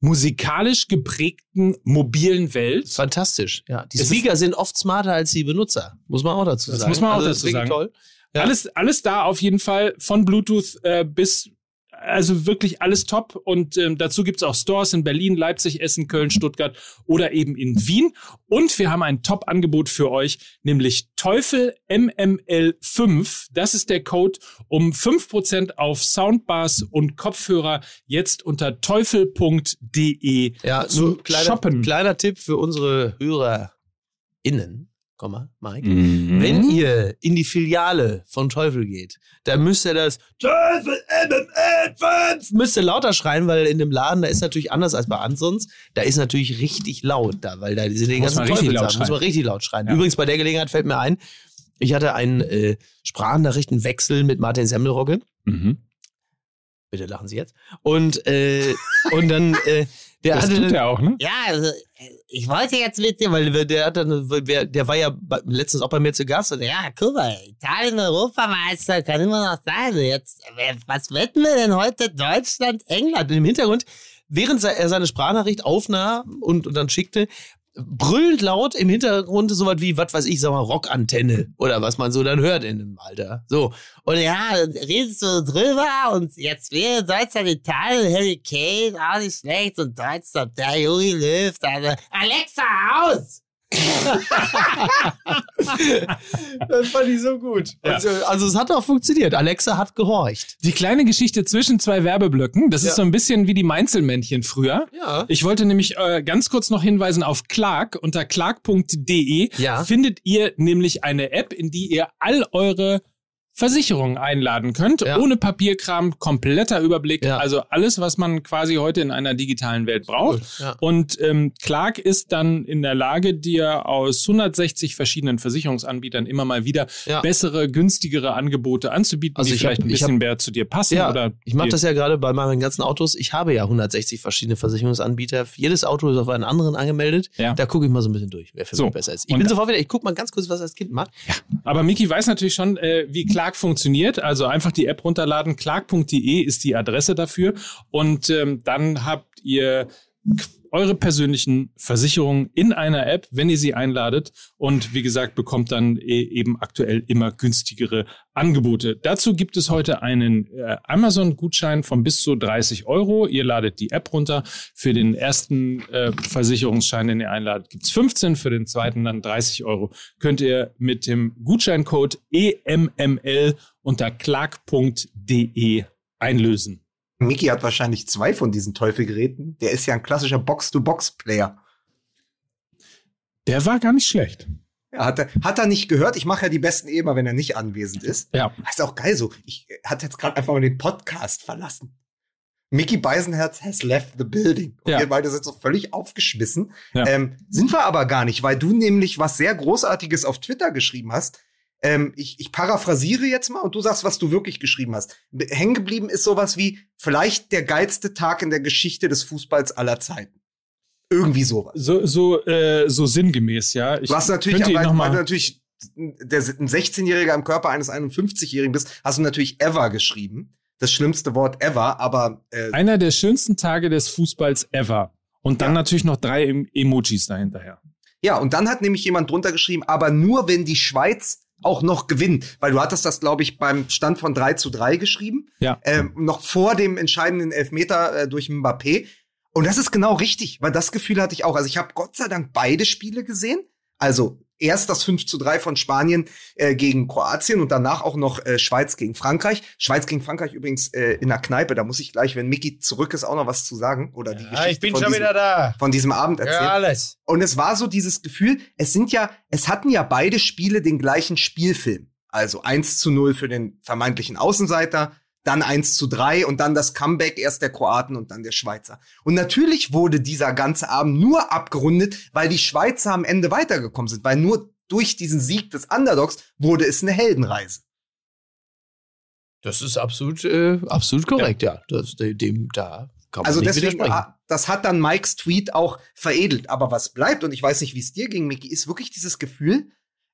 musikalisch geprägten mobilen Welt. Fantastisch, ja. Die Speaker sind oft smarter als die Benutzer, muss man auch dazu sagen. Das muss man auch also dazu sagen. Toll. Ja. Alles, alles da auf jeden Fall, von Bluetooth äh, bis also wirklich alles top. Und ähm, dazu gibt's auch Stores in Berlin, Leipzig, Essen, Köln, Stuttgart oder eben in Wien. Und wir haben ein Top-Angebot für euch, nämlich Teufel MML5. Das ist der Code, um fünf Prozent auf Soundbars und Kopfhörer jetzt unter teufel.de ja, zu kleiner, shoppen. Kleiner Tipp für unsere HörerInnen. Komma, Mike. Mhm. Wenn ihr in die Filiale von Teufel geht, dann müsst ihr das Teufel MML5 müsst ihr lauter schreien, weil in dem Laden, da ist natürlich anders als bei ansonst. Da ist natürlich richtig laut da, weil da sind die ganzen Teufel da. Muss man richtig laut schreien. Ja. Übrigens, bei der Gelegenheit fällt mir ein, ich hatte einen äh, Sprachnachrichtenwechsel mit Martin Semmelrogge. Mhm. Bitte lachen Sie jetzt. Und, äh, und dann, äh, der das hatte tut er auch, ne? Ja, also, ich wollte jetzt mit dir, weil der hat dann, der war ja letztens auch bei mir zu Gast und ja, guck mal, Italien Europameister kann immer noch sein. Jetzt, was wetten wir denn heute? Deutschland, England. Und im Hintergrund, während er seine Sprachnachricht aufnahm und, und dann schickte, brüllend laut im Hintergrund so was wie, was weiß ich, sag mal, Rockantenne oder was man so dann hört in dem Alter. So. Und ja, redest du drüber und jetzt wäre Deutschland, Italien, Harry Kane, auch nicht schlecht und Deutschland, der Juri Löw, also Alexa, aus! Das fand ich so gut. Ja. Also, also, es hat auch funktioniert. Alexa hat gehorcht. Die kleine Geschichte zwischen zwei Werbeblöcken, das ja. ist so ein bisschen wie die Meinzelmännchen früher. Ja. Ich wollte nämlich äh, ganz kurz noch hinweisen auf Clark. Unter clark.de findet ihr nämlich eine App, in die ihr all eure Versicherungen einladen könnt, ja. ohne Papierkram, kompletter Überblick, ja. also alles, was man quasi heute in einer digitalen Welt braucht. Cool. Ja. Und ähm, Clark ist dann in der Lage, dir aus 160 verschiedenen Versicherungsanbietern immer mal wieder bessere, günstigere Angebote anzubieten, also die vielleicht hab, ein bisschen hab, mehr zu dir passen. Ja, oder ich mache das ja gerade bei meinen ganzen Autos. Ich habe ja 160 verschiedene Versicherungsanbieter. Jedes Auto ist auf einen anderen angemeldet. Da gucke ich mal so ein bisschen durch, wer für so. mich besser ist. Ich bin sofort wieder, ich gucke mal ganz kurz, was das Kind macht. Aber Miki weiß natürlich schon, äh, wie Clark Clark funktioniert. Also einfach die App runterladen. Clark.de ist die Adresse dafür. Und ähm, dann habt ihr eure persönlichen Versicherungen in einer App, wenn ihr sie einladet und wie gesagt bekommt dann e eben aktuell immer günstigere Angebote. Dazu gibt es heute einen äh, Amazon-Gutschein von bis zu 30 Euro. Ihr ladet die App runter. Für den ersten äh, Versicherungsschein, den ihr einladet, gibt's 15, für den zweiten dann 30 Euro. Könnt ihr mit dem Gutscheincode EMML unter clark.de einlösen. Miki hat wahrscheinlich zwei von diesen Teufelgeräten. Der ist ja ein klassischer Box-to-Box-Player. Der war gar nicht schlecht. Ja, hat, er, hat er nicht gehört? Ich mache ja die besten eh immer, wenn er nicht anwesend ist. Ja. Ist auch geil so. Ich hatte jetzt gerade einfach mal den Podcast verlassen. Mickey Beisenherz has left the building. Und ja. wir beide sind so völlig aufgeschmissen. Ja. Ähm, sind wir aber gar nicht, weil du nämlich was sehr Großartiges auf Twitter geschrieben hast. Ähm, ich, ich paraphrasiere jetzt mal und du sagst, was du wirklich geschrieben hast. Hängen geblieben ist sowas wie vielleicht der geilste Tag in der Geschichte des Fußballs aller Zeiten. Irgendwie sowas. So, so, äh, so sinngemäß, ja. Ich was natürlich, aber, weil du natürlich der ein 16-Jähriger im Körper eines 51-Jährigen bist, hast du natürlich ever geschrieben. Das schlimmste Wort ever, aber äh, einer der schönsten Tage des Fußballs ever. Und dann ja. natürlich noch drei Emojis dahinterher. Ja, und dann hat nämlich jemand drunter geschrieben, aber nur wenn die Schweiz auch noch gewinnt, weil du hattest das, glaube ich, beim Stand von 3 zu 3 geschrieben, ja. ähm, noch vor dem entscheidenden Elfmeter äh, durch Mbappé. Und das ist genau richtig, weil das Gefühl hatte ich auch. Also ich habe Gott sei Dank beide Spiele gesehen. Also erst das 5 zu 3 von Spanien äh, gegen Kroatien und danach auch noch äh, Schweiz gegen Frankreich. Schweiz gegen Frankreich übrigens äh, in der Kneipe. Da muss ich gleich, wenn Mickey zurück ist, auch noch was zu sagen. Oder die ja, Geschichte ich bin von schon diesem, wieder da. von diesem Abend erzählen. Ja, alles. Und es war so dieses Gefühl, es sind ja, es hatten ja beide Spiele den gleichen Spielfilm. Also 1 zu 0 für den vermeintlichen Außenseiter, dann 1 zu 3 und dann das Comeback erst der Kroaten und dann der Schweizer. Und natürlich wurde dieser ganze Abend nur abgerundet, weil die Schweizer am Ende weitergekommen sind, weil nur durch diesen Sieg des Underdogs wurde es eine Heldenreise. Das ist absolut, äh, absolut korrekt, ja. ja. Das, dem, da kann man also nicht deswegen, ah, das hat dann Mikes Tweet auch veredelt. Aber was bleibt, und ich weiß nicht, wie es dir ging, Micky, ist wirklich dieses Gefühl,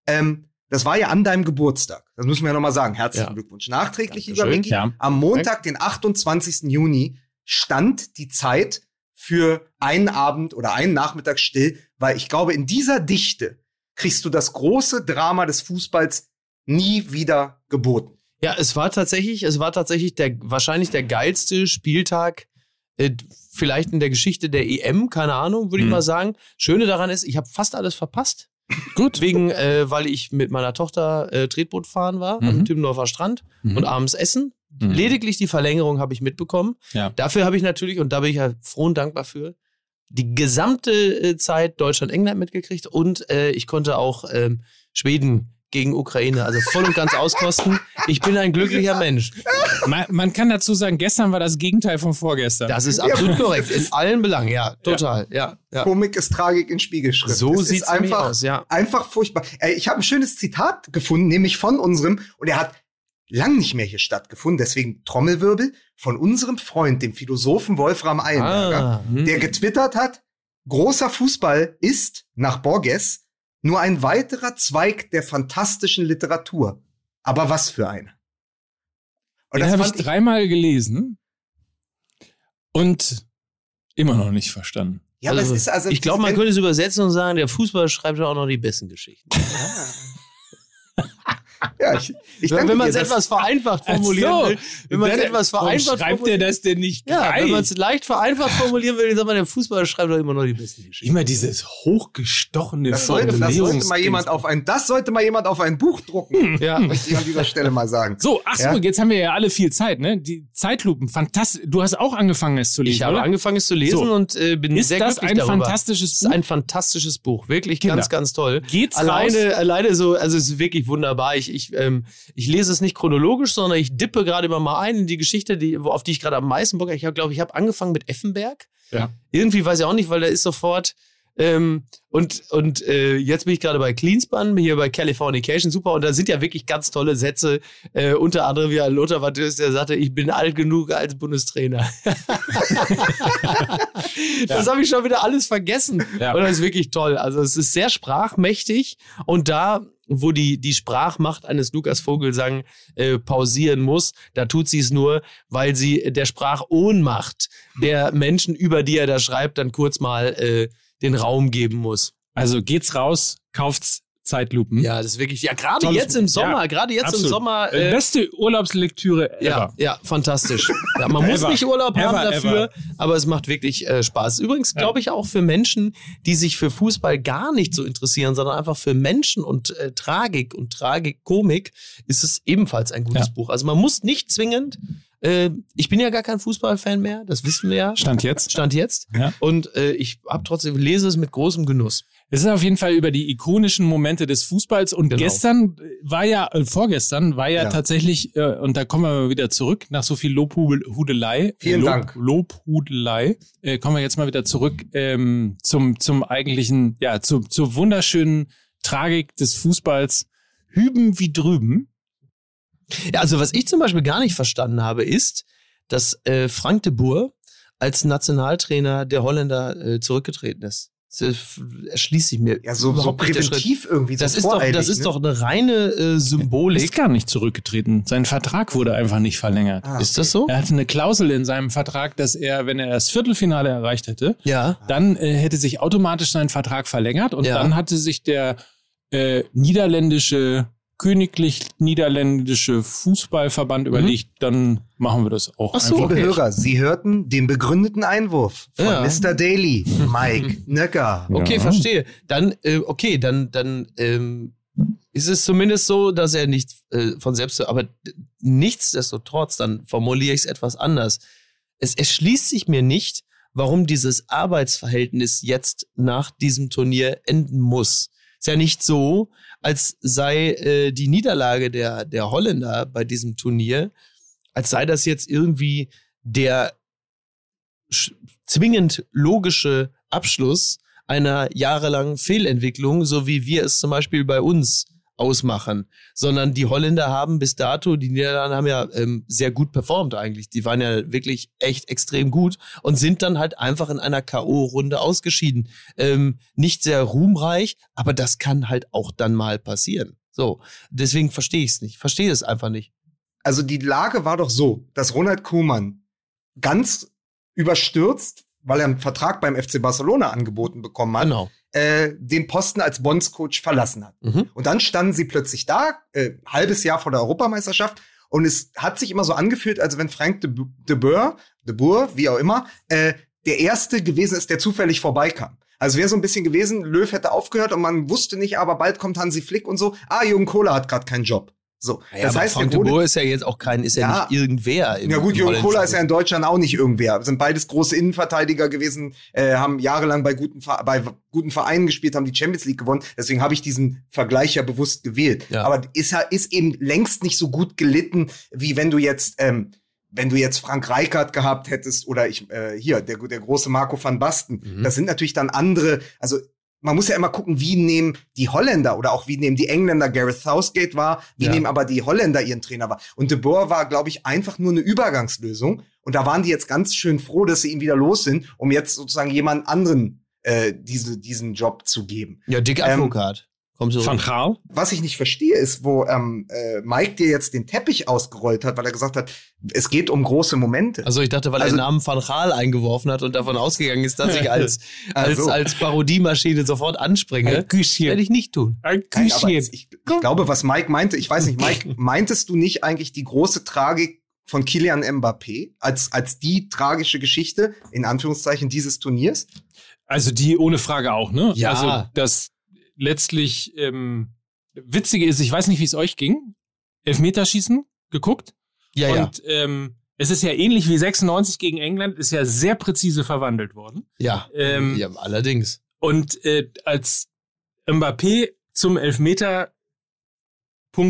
ähm, das war ja an deinem Geburtstag. Das müssen wir ja nochmal sagen. Herzlichen ja. Glückwunsch. Nachträglich, lieber Micky. Ja. Am Montag, den 28. Juni, stand die Zeit für einen Abend oder einen Nachmittag still, weil ich glaube, in dieser Dichte kriegst du das große Drama des Fußballs nie wieder geboten. Ja, es war tatsächlich, es war tatsächlich der, wahrscheinlich der geilste Spieltag, äh, vielleicht in der Geschichte der EM, keine Ahnung, würde ich mhm. mal sagen. Schöne daran ist, ich habe fast alles verpasst. Gut. Wegen, äh, weil ich mit meiner Tochter äh, Tretboot fahren war mhm. am Timmendorfer Strand mhm. und abends essen. Mhm. Lediglich die Verlängerung habe ich mitbekommen. Ja. Dafür habe ich natürlich, und da bin ich ja froh und dankbar für, die gesamte äh, Zeit Deutschland-England mitgekriegt und äh, ich konnte auch ähm, Schweden gegen Ukraine, also voll und ganz auskosten. Ich bin ein glücklicher Mensch. Man, man, kann dazu sagen, gestern war das Gegenteil von vorgestern. Das ist absolut ja. korrekt. In allen Belangen, ja, total. Ja. ja. Komik ist Tragik in Spiegelschrift. So sieht es einfach aus, ja. Einfach furchtbar. Ich habe ein schönes Zitat gefunden, nämlich von unserem, und er hat lang nicht mehr hier stattgefunden, deswegen Trommelwirbel, von unserem Freund, dem Philosophen Wolfram Eilenberger, ah, hm. der getwittert hat, großer Fußball ist, nach Borges, nur ein weiterer Zweig der fantastischen Literatur. Aber was für eine. Und Den habe ich dreimal gelesen und immer noch nicht verstanden. Ja, also, aber es also, ist also. Ich glaube, man könnte es übersetzen und sagen, der Fußball schreibt ja auch noch die besten Geschichten. Ja. Ja, ich, ich wenn man es etwas vereinfacht formulieren so, will, wenn man es etwas vereinfacht schreibt er das denn nicht Ja, wenn man es leicht vereinfacht formulieren will, sagt man, der Fußball schreibt doch immer noch die besten Geschichten. Immer dieses hochgestochene das sollte, das sollte mal jemand auf ein, das sollte mal jemand auf ein Buch drucken. Hm. Ja. Möchte ich an dieser Stelle mal sagen. So, ach so, ja? jetzt haben wir ja alle viel Zeit, ne? Die Zeitlupen, fantastisch. Du hast auch angefangen, es zu lesen. Ich habe oder? angefangen, es zu lesen so. und äh, bin ist sehr das glücklich ein darüber. fantastisches Buch? ist ein fantastisches Buch. Wirklich Kinder. ganz, ganz toll. Geht's alleine, raus? alleine so, also es ist wirklich wunderbar. Ich, ich, ähm, ich lese es nicht chronologisch, sondern ich dippe gerade immer mal ein in die Geschichte, die, auf die ich gerade am meisten Bock habe. Ich glaube, ich habe angefangen mit Effenberg. Ja. Irgendwie weiß ich auch nicht, weil da ist sofort. Ähm, und und äh, jetzt bin ich gerade bei Cleanspan, hier bei Californication, super. Und da sind ja wirklich ganz tolle Sätze, äh, unter anderem wie Lothar Matthäus, der sagte, ich bin alt genug als Bundestrainer. das habe ich schon wieder alles vergessen. Ja. Und das ist wirklich toll. Also es ist sehr sprachmächtig und da wo die, die Sprachmacht eines Lukas Vogelsang äh, pausieren muss. Da tut sie es nur, weil sie der Sprachohnmacht der Menschen, über die er da schreibt, dann kurz mal äh, den Raum geben muss. Also geht's raus, kauft's Zeitlupen. Ja, das ist wirklich, ja, gerade jetzt im Sommer, ja, gerade jetzt absolut. im Sommer. Äh, Beste Urlaubslektüre ever. Ja, ja fantastisch. Ja, man muss nicht Urlaub ever, haben dafür, ever. aber es macht wirklich äh, Spaß. Übrigens glaube ich auch für Menschen, die sich für Fußball gar nicht so interessieren, sondern einfach für Menschen und äh, Tragik und Tragik-Komik ist es ebenfalls ein gutes Buch. Also man muss nicht zwingend äh, ich bin ja gar kein Fußballfan mehr, das wissen wir ja. Stand jetzt. Stand jetzt. Ja. Und äh, ich habe trotzdem lese es mit großem Genuss. Es ist auf jeden Fall über die ikonischen Momente des Fußballs und genau. gestern war ja, äh, vorgestern war ja, ja. tatsächlich, äh, und da kommen wir mal wieder zurück, nach so viel Lobhudelei. Vielen Lob, Dank. Lobhudelei, äh, kommen wir jetzt mal wieder zurück ähm, zum, zum eigentlichen, ja, zu, zur wunderschönen Tragik des Fußballs. Hüben wie drüben. Ja, also was ich zum Beispiel gar nicht verstanden habe, ist, dass äh, Frank de Boer als Nationaltrainer der Holländer äh, zurückgetreten ist. Das erschließt sich mir. Ja, so, so präventiv irgendwie. Das so ist doch, das ist ne? doch eine reine äh, Symbolik. Ist gar nicht zurückgetreten. Sein Vertrag wurde einfach nicht verlängert. Ah, Ist das so? Er hatte eine Klausel in seinem Vertrag, dass er, wenn er das Viertelfinale erreicht hätte, Ja. dann äh, hätte sich automatisch sein Vertrag verlängert und Ja. dann hatte sich der äh, niederländische, königlich niederländische Fußballverband überlegt, dann machen wir das auch Ach so, einfach. Liebe Okay. Hörer, Sie hörten den begründeten Einwurf von Ja. Mr. Daly, Mike Nöcker. Okay, Ja. verstehe. Dann, äh, okay, dann, dann ähm, ist es zumindest so, dass er nicht äh, von selbst, aber nichtsdestotrotz, dann formuliere ich es etwas anders. Es erschließt sich mir nicht, warum dieses Arbeitsverhältnis jetzt nach diesem Turnier enden muss. Ist ja nicht so, als sei äh, die Niederlage der, der Holländer bei diesem Turnier, als sei das jetzt irgendwie der zwingend logische Abschluss einer jahrelangen Fehlentwicklung, so wie wir es zum Beispiel bei uns ausmachen, sondern die Holländer haben bis dato, die Niederlande haben ja ähm, sehr gut performt eigentlich. Die waren ja wirklich echt extrem gut und sind dann halt einfach in einer K.O.-Runde ausgeschieden. Ähm, nicht sehr ruhmreich, aber das kann halt auch dann mal passieren. So, deswegen verstehe ich es nicht. Verstehe es einfach nicht. Also die Lage war doch so, dass Ronald Koeman ganz überstürzt, weil er einen Vertrag beim FC Barcelona angeboten bekommen hat, Genau. Äh, den Posten als Bondscoach verlassen hat. Mhm. Und dann standen sie plötzlich da, äh, halbes Jahr vor der Europameisterschaft. Und es hat sich immer so angefühlt, als wenn Frank de, de Boer, de Boer, wie auch immer, äh, der Erste gewesen ist, der zufällig vorbeikam. Also wäre so ein bisschen gewesen, Löw hätte aufgehört und man wusste nicht, aber bald kommt Hansi Flick und so. Ah, Jürgen Kohler hat gerade keinen Job. So, Ja, das heißt, Boer ist ja jetzt auch kein, ist ja, Ja. nicht irgendwer. Im, ja gut, Jürgen Kohler ist ja in Deutschland auch nicht irgendwer. Sind beides große Innenverteidiger gewesen, äh, haben jahrelang bei guten, bei guten Vereinen gespielt, haben die Champions League gewonnen. Deswegen habe ich diesen Vergleich ja bewusst gewählt. Ja. Aber ist, ja- ist eben längst nicht so gut gelitten, wie wenn du jetzt, ähm, wenn du jetzt Frank Reichardt gehabt hättest oder ich äh, hier der der große Marco van Basten. Mhm. Das sind natürlich dann andere. Also man muss ja immer gucken, wie nehmen die Holländer oder auch wie nehmen die Engländer Gareth Southgate wahr, wie Ja. nehmen aber die Holländer ihren Trainer wahr. Und De Boer war, glaube ich, einfach nur eine Übergangslösung. Und da waren die jetzt ganz schön froh, dass sie ihn wieder los sind, um jetzt sozusagen jemand anderen äh, diese, diesen Job zu geben. Ja, Dick Ähm, Advokat. Kommt so. Van Gaal? Was ich nicht verstehe, ist, wo ähm, äh, Mike dir jetzt den Teppich ausgerollt hat, weil er gesagt hat, es geht um große Momente. Also ich dachte, weil Also- er den Namen Van Gaal eingeworfen hat und davon ausgegangen ist, dass ich als, als, Also. als Parodiemaschine sofort anspringe. Ein Werde Küsschen. ich nicht tun. Ein Nein, aber Küsschen. ich, ich glaube, was Mike meinte, ich weiß nicht, Mike, meintest du nicht eigentlich die große Tragik von Kilian Mbappé als, als die tragische Geschichte, in Anführungszeichen, dieses Turniers? Also die ohne Frage auch, ne? Ja. Also das letztlich ähm, Witzige ist, ich weiß nicht, wie es euch ging. Elfmeterschießen geguckt. Ja, ja. Und ähm, es ist ja ähnlich wie 96 gegen England, ist ja sehr präzise verwandelt worden. Ja. Ähm, ja, allerdings. Und äh, als Mbappé zum Elfmeterpunkt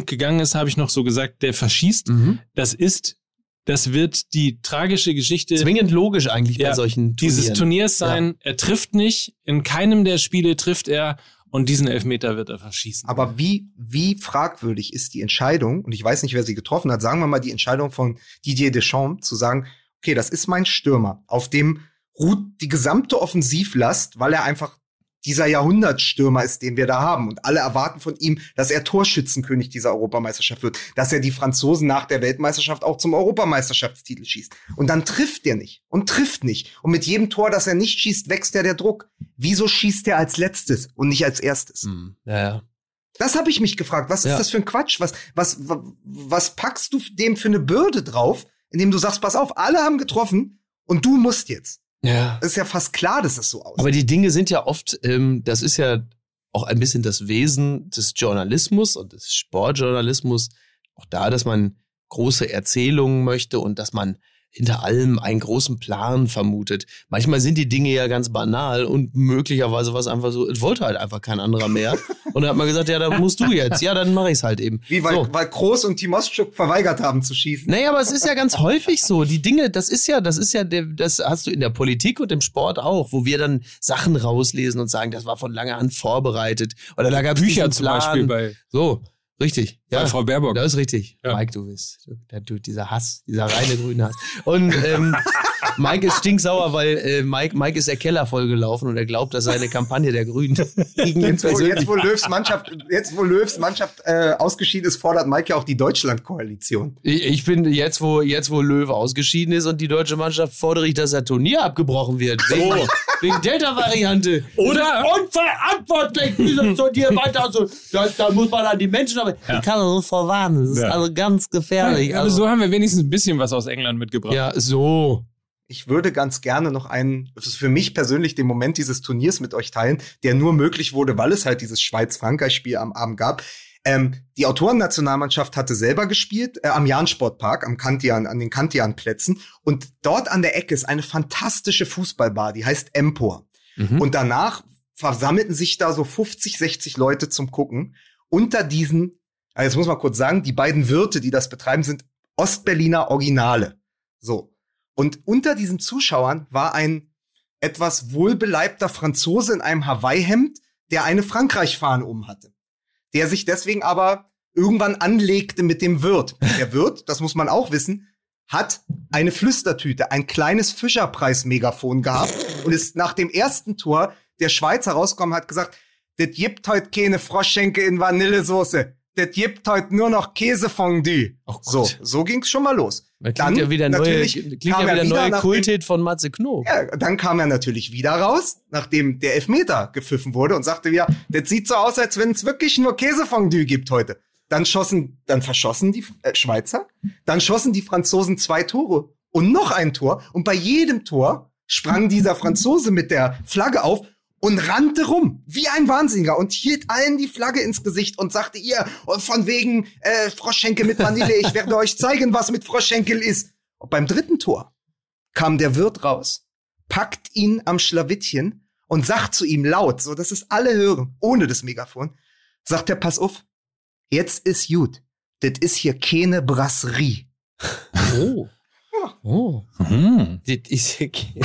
gegangen ist, habe ich noch so gesagt, der verschießt. Mhm. Das ist, das wird die tragische Geschichte Zwingend logisch eigentlich Ja, bei solchen dieses Turnieren. Turniers sein. Er trifft nicht, in keinem der Spiele trifft er und diesen Elfmeter wird er verschießen. Aber wie, wie fragwürdig ist die Entscheidung, und ich weiß nicht, wer sie getroffen hat, sagen wir mal die Entscheidung von Didier Deschamps zu sagen, okay, das ist mein Stürmer, auf dem ruht die gesamte Offensivlast, weil er einfach dieser Jahrhundertstürmer ist, den wir da haben. Und alle erwarten von ihm, dass er Torschützenkönig dieser Europameisterschaft wird, dass er die Franzosen nach der Weltmeisterschaft auch zum Europameisterschaftstitel schießt. Und dann trifft er nicht und trifft nicht. Und mit jedem Tor, das er nicht schießt, wächst er der Druck. Wieso schießt er als letztes und nicht als erstes? Mhm. Ja, ja. Das habe ich mich gefragt. Was ist Ja. das für ein Quatsch? Was, was, wa- was packst du dem für eine Bürde drauf, indem du sagst, pass auf, alle haben getroffen und du musst jetzt. Ja. Ist ja fast klar, dass es so aussieht. Aber die Dinge sind ja oft, ähm, das ist ja auch ein bisschen das Wesen des Journalismus und des Sportjournalismus. Auch da, dass man große Erzählungen möchte und dass man hinter allem einen großen Plan vermutet. Manchmal sind die Dinge ja ganz banal und möglicherweise war es einfach so, es wollte halt einfach kein anderer mehr. Und dann hat man gesagt, ja, dann musst du jetzt. Ja, dann mache ich es halt eben. Wie, weil, so. weil Kroos und Timoschuk verweigert haben zu schießen. Naja, aber es ist ja ganz häufig so. Die Dinge, das ist ja, das ist ja, das hast du in der Politik und im Sport auch, wo wir dann Sachen rauslesen und sagen, das war von langer Hand vorbereitet. Oder da gab es Bücher zum Beispiel bei, So, richtig. bei Ja, Frau Baerbock. das ist richtig. Ja. Mike, du bist, der, du, dieser Hass, dieser reine grüne Hass. Und, ähm, Mike ist stinksauer, weil äh, Mike, Mike ist der Keller vollgelaufen und er glaubt, dass seine Kampagne der Grünen gegen ihn Jetzt wo, persönlich. jetzt, wo Löws Mannschaft, jetzt, wo Löws Mannschaft äh, ausgeschieden ist, fordert Mike ja auch die Deutschland-Koalition. Ich ich finde, jetzt wo, jetzt wo Löwe ausgeschieden ist und die deutsche Mannschaft, fordere ich, dass das Turnier abgebrochen wird. Wegen, wegen Delta-Variante. Oder- unverantwortlich, dieses Turnier weiter so. Das, da muss man an die Menschen aber. Ich kann das nicht verwarnen. Das ist Ja. also ganz gefährlich. Aber Also, so haben wir wenigstens ein bisschen was aus England mitgebracht. ja, so. Ich würde ganz gerne noch einen, das ist für mich persönlich den Moment dieses Turniers mit euch teilen, der nur möglich wurde, weil es halt dieses Schweiz-Frankreich-Spiel am Abend gab. Ähm, die Autorennationalmannschaft hatte selber gespielt äh, am Jahn-Sportpark, am Kantian, an den Kantian-Plätzen. Und dort an der Ecke ist eine fantastische Fußballbar, die heißt Empor. Mhm. Und danach versammelten sich da so 50, 60 Leute zum Gucken. Unter diesen, also jetzt muss man kurz sagen, die beiden Wirte, die das betreiben, sind Ostberliner Originale. So. Und unter diesen Zuschauern war ein etwas wohlbeleibter Franzose in einem Hawaii-Hemd, der eine Frankreich-Fahne um hatte. Der sich deswegen aber irgendwann anlegte mit dem Wirt. Der Wirt, das muss man auch wissen, hat eine Flüstertüte, ein kleines Fischerpreis-Megafon gehabt und ist nach dem ersten Tor der Schweiz herausgekommen, hat gesagt, das gibt heute keine Froschschenke in Vanillesoße. Das gibt heute nur noch Käsefondue. Oh so, so ging's schon mal los. Das Dann klingt ja wieder neue, natürlich klingt ja kam er wieder wieder neue Kulthit von Matze Knob. Ja, dann kam er natürlich wieder raus, nachdem der Elfmeter gepfiffen wurde und sagte wieder, das sieht so aus, als wenn es wirklich nur Käsefondue gibt heute. Dann schossen, dann verschossen die äh, Schweizer, dann schossen die Franzosen zwei Tore und noch ein Tor und bei jedem Tor sprang dieser Franzose mit der Flagge auf und rannte rum wie ein Wahnsinniger und hielt allen die Flagge ins Gesicht und sagte ihr von wegen äh, Froschschenkel mit Vanille, ich werde euch zeigen, was mit Froschschenkel ist. Und beim dritten Tor kam der Wirt raus, packt ihn am Schlawittchen und sagt zu ihm laut, so dass es alle hören, ohne das Megafon, sagt er, pass auf, jetzt ist gut. Das ist hier keine Brasserie. Oh. Oh. Mhm. Das ist okay.